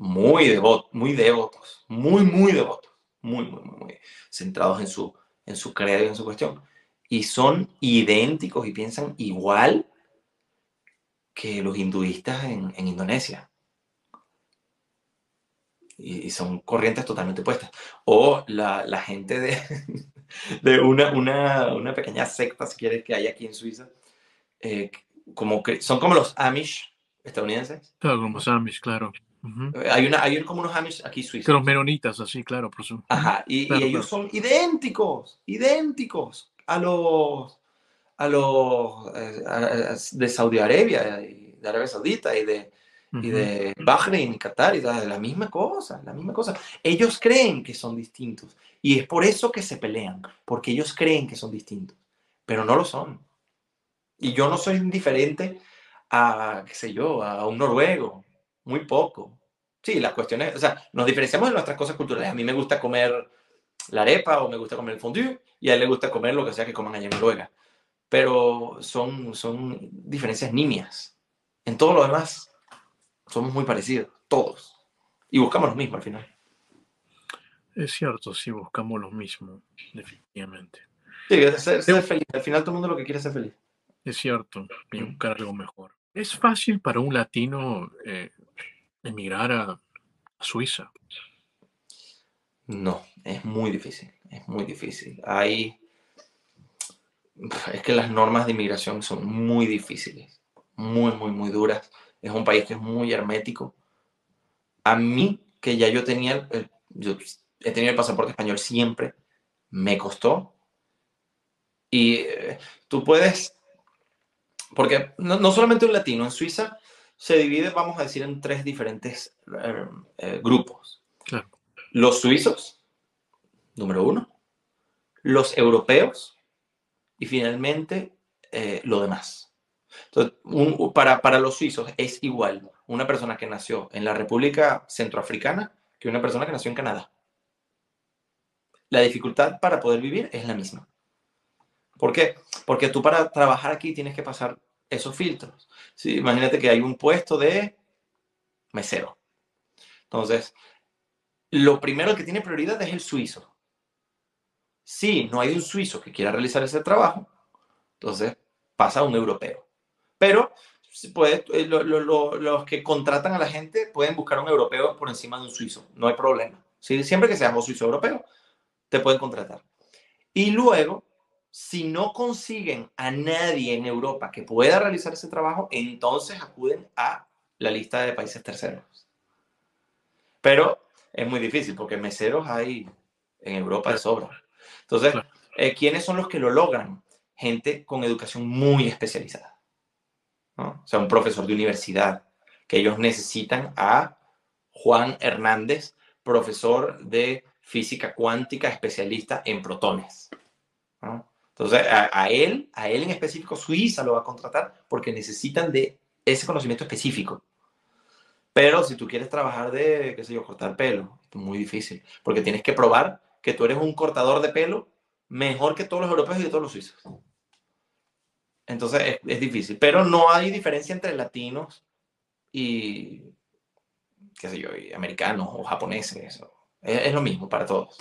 muy devotos, muy devotos, muy, muy devotos, muy, muy, muy, centrados en su, en su credo y en su cuestión. Y son idénticos y piensan igual que los hinduistas en, en Indonesia. Y, son corrientes totalmente opuestas. O la, la gente de, de una, una, una, pequeña secta, si quieres, que hay aquí en Suiza, eh, como que son como los Amish estadounidenses. Claro, como los Amish, claro. Hay, una, hay como unos Amish aquí suizos. Los menonitas, así, claro, por supuesto. Ajá, y, ellos son idénticos, idénticos a los, a los eh, de Saudi Arabia, de Arabia Saudita y de, y de Bahrein y Qatar, y la misma cosa, la misma cosa. Ellos creen que son distintos y es por eso que se pelean, porque ellos creen que son distintos, pero no lo son. Y yo no soy indiferente a, qué sé yo, a un noruego, muy poco. Sí, las cuestiones, o sea, nos diferenciamos de nuestras cosas culturales. A mí me gusta comer la arepa o me gusta comer el fondue y a él le gusta comer lo que sea que coman allá en Noruega. Pero son, son diferencias nimias. En todo lo demás somos muy parecidos, todos. Y buscamos lo mismo al final. Es cierto, sí, buscamos lo mismo, definitivamente. Sí, ser, feliz. Al final todo el mundo lo que quiere es ser feliz. Es cierto, y buscar algo mejor. ¿Es fácil para un latino eh, emigrar a, Suiza? No, es muy difícil, es muy difícil. Hay, es que las normas de inmigración son muy difíciles, muy, muy, muy duras. Es un país que es muy hermético. A mí, que ya yo tenía, yo he tenido el pasaporte español siempre, me costó. Y eh, tú puedes, porque no, no solamente un latino, en Suiza se divide, vamos a decir, en tres diferentes eh, eh, grupos. Los suizos, número uno, los europeos y finalmente eh, lo demás. Entonces, para, para los suizos es igual una persona que nació en la República Centroafricana que una persona que nació en Canadá. la dificultad para poder vivir es la misma. ¿Por qué? Porque tú para trabajar aquí tienes que pasar esos filtros. ¿sí? Imagínate que hay un puesto de mesero. Entonces, lo primero que tiene prioridad es el suizo. Si no hay un suizo que quiera realizar ese trabajo, entonces pasa a un europeo. Pero puede, eh, los que contratan a la gente pueden buscar un europeo por encima de un suizo, no hay problema. Siempre que seamos suizo europeo, te pueden contratar. Y luego, si no consiguen a nadie en Europa que pueda realizar ese trabajo, entonces acuden a la lista de países terceros. Pero es muy difícil porque meseros hay en Europa de sobra. Entonces, eh, ¿quiénes son los que lo logran? Gente con educación muy especializada. O sea, un profesor de universidad, que ellos necesitan a Juan Hernández, profesor de física cuántica, especialista en protones. Entonces, a, él, a él en específico, Suiza lo va a contratar porque necesitan de ese conocimiento específico. Pero si tú quieres trabajar de, qué sé yo, cortar pelo, es muy difícil, porque tienes que probar que tú eres un cortador de pelo mejor que todos los europeos y todos los suizos. Entonces es, difícil, pero no hay diferencia entre latinos y, qué sé yo, americanos o japoneses. Es, es lo mismo para todos.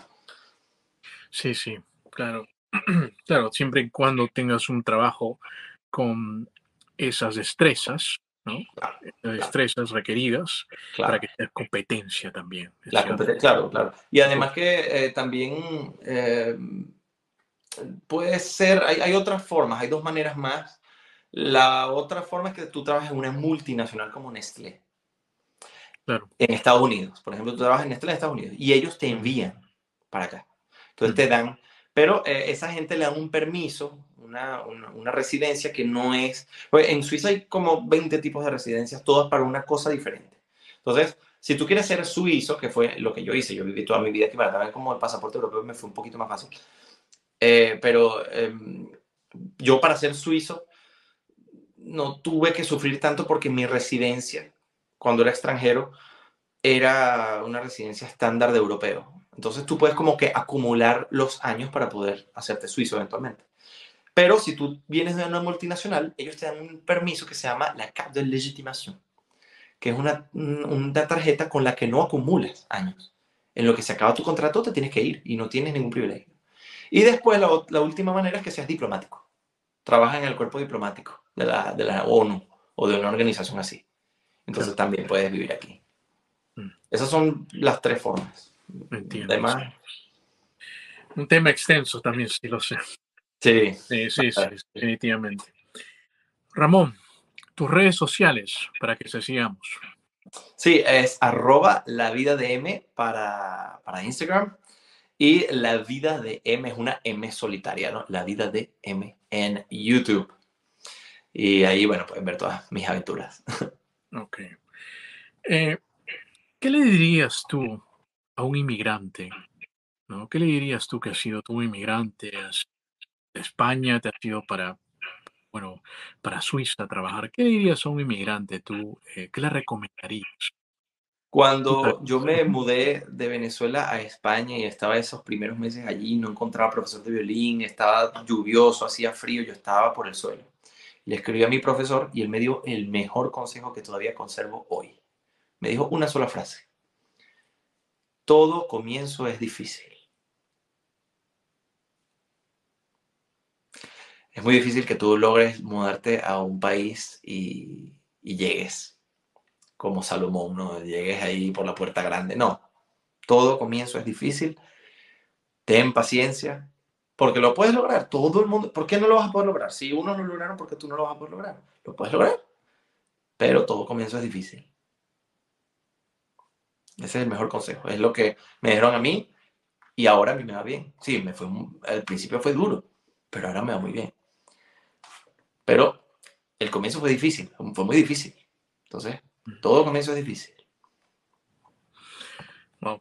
Sí, sí, claro. claro, siempre y cuando tengas un trabajo con esas destrezas, ¿no? destrezas requeridas para que tengas competencia también. La competencia, claro, claro. Y además que eh, también eh, puede ser, hay, hay, otras formas, hay dos maneras más. La otra forma es que tú trabajes en una multinacional como Nestlé. En Estados Unidos. Por ejemplo, tú trabajas en Nestlé en Estados Unidos y ellos te envían para acá. Entonces te dan, pero eh, esa gente le dan un permiso, una, una, una, residencia que no es... Pues en Suiza hay como 20 tipos de residencias, todas para una cosa diferente. Entonces, si tú quieres ser suizo, que fue lo que yo hice, yo viví toda mi vida aquí, para también como el pasaporte europeo me fue un poquito más fácil. Eh, pero eh, yo para ser suizo no tuve que sufrir tanto porque mi residencia, cuando era extranjero, era una residencia estándar de europeo. Entonces tú puedes como que acumular los años para poder hacerte suizo eventualmente. Pero si tú vienes de una multinacional, ellos te dan un permiso que se llama la carte de legitimación, que es una, una tarjeta con la que no acumulas años. En lo que se acaba tu contrato te tienes que ir y no tienes ningún privilegio. Y después la, la, última manera es que seas diplomático. Trabaja en el cuerpo diplomático de la, de la ONU o de una organización así. Entonces también puedes vivir aquí. Mm. Esas son las tres formas. Entiendo. Además, Un tema extenso también, sí lo sé. Sí. Sí, sí, sí, definitivamente. Ramón, tus redes sociales para que se sigamos. Sí, es arroba la vida de M para, para Instagram y La vida de M es una M solitaria, ¿no? La vida de M en YouTube. Y ahí, bueno, pueden ver todas mis aventuras. Ok. Eh, ¿Qué le dirías tú a un inmigrante? ¿no? ¿Qué le dirías tú que has sido tú inmigrante? de España, te has ido para, bueno, para Suiza a trabajar. ¿Qué dirías a un inmigrante tú? Eh, ¿Qué le recomendarías? Cuando yo me mudé de Venezuela a España y estaba esos primeros meses allí, no encontraba profesor de violín, estaba lluvioso, hacía frío, yo estaba por el suelo. Le escribí a mi profesor y él me dio el mejor consejo que todavía conservo hoy. Me dijo una sola frase. Todo comienzo es difícil. Es muy difícil que tú logres mudarte a un país y, llegues como Salomón, no llegues ahí por la puerta grande. No, todo comienzo es difícil. Ten paciencia, porque lo puedes lograr. Todo el mundo, ¿por qué no lo vas a poder lograr? Si uno lo lograron, ¿por qué tú no lo vas a poder lograr? Lo puedes lograr, pero todo comienzo es difícil. Ese es el mejor consejo. Es lo que me dieron a mí y ahora a mí me va bien. Sí, me fue, al principio fue duro, pero ahora me va muy bien. Pero el comienzo fue difícil, fue muy difícil. Entonces, todo comienzo es difícil.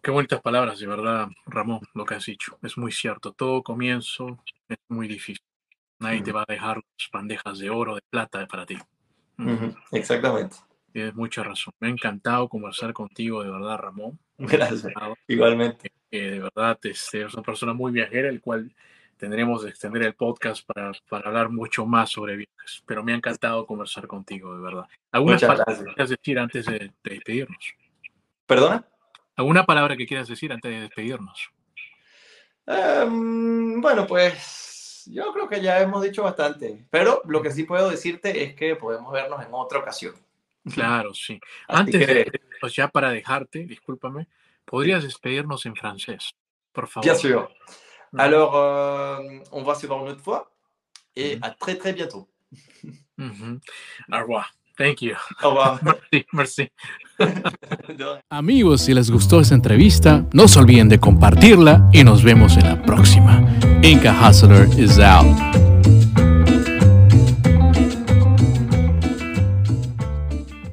qué bonitas palabras, de verdad, Ramón, lo que has dicho. Es muy cierto. Todo comienzo es muy difícil. Nadie te va a dejar las bandejas de oro, de plata para ti. Exactamente. Tienes mucha razón. Me ha encantado conversar contigo, de verdad, Ramón. Gracias. Igualmente. Eh, de verdad, este, es una persona muy viajera, el cual tendremos que extender el podcast para, para, hablar mucho más sobre viajes. Pero me ha encantado conversar contigo, de verdad. ¿Algunas palabras que quieras decir antes de, de, despedirnos? ¿Perdona? ¿Alguna palabra que quieras decir antes de despedirnos? Um, bueno, pues yo creo que ya hemos dicho bastante. Pero lo que sí puedo decirte es que podemos vernos en otra ocasión. Claro, sí. Antes que... de, pues ya para dejarte, discúlpame, ¿podrías despedirnos en francés? Por favor. Bien sûr. Alors, euh, on va se voir une autre fois et mm -hmm. à très très bientôt. Mm -hmm. Au revoir. Thank you. Au revoir. merci, merci. Amigos, si les gustó esta entrevista, no se olviden de compartirla y nos vemos en la próxima. Inca Hustler is out.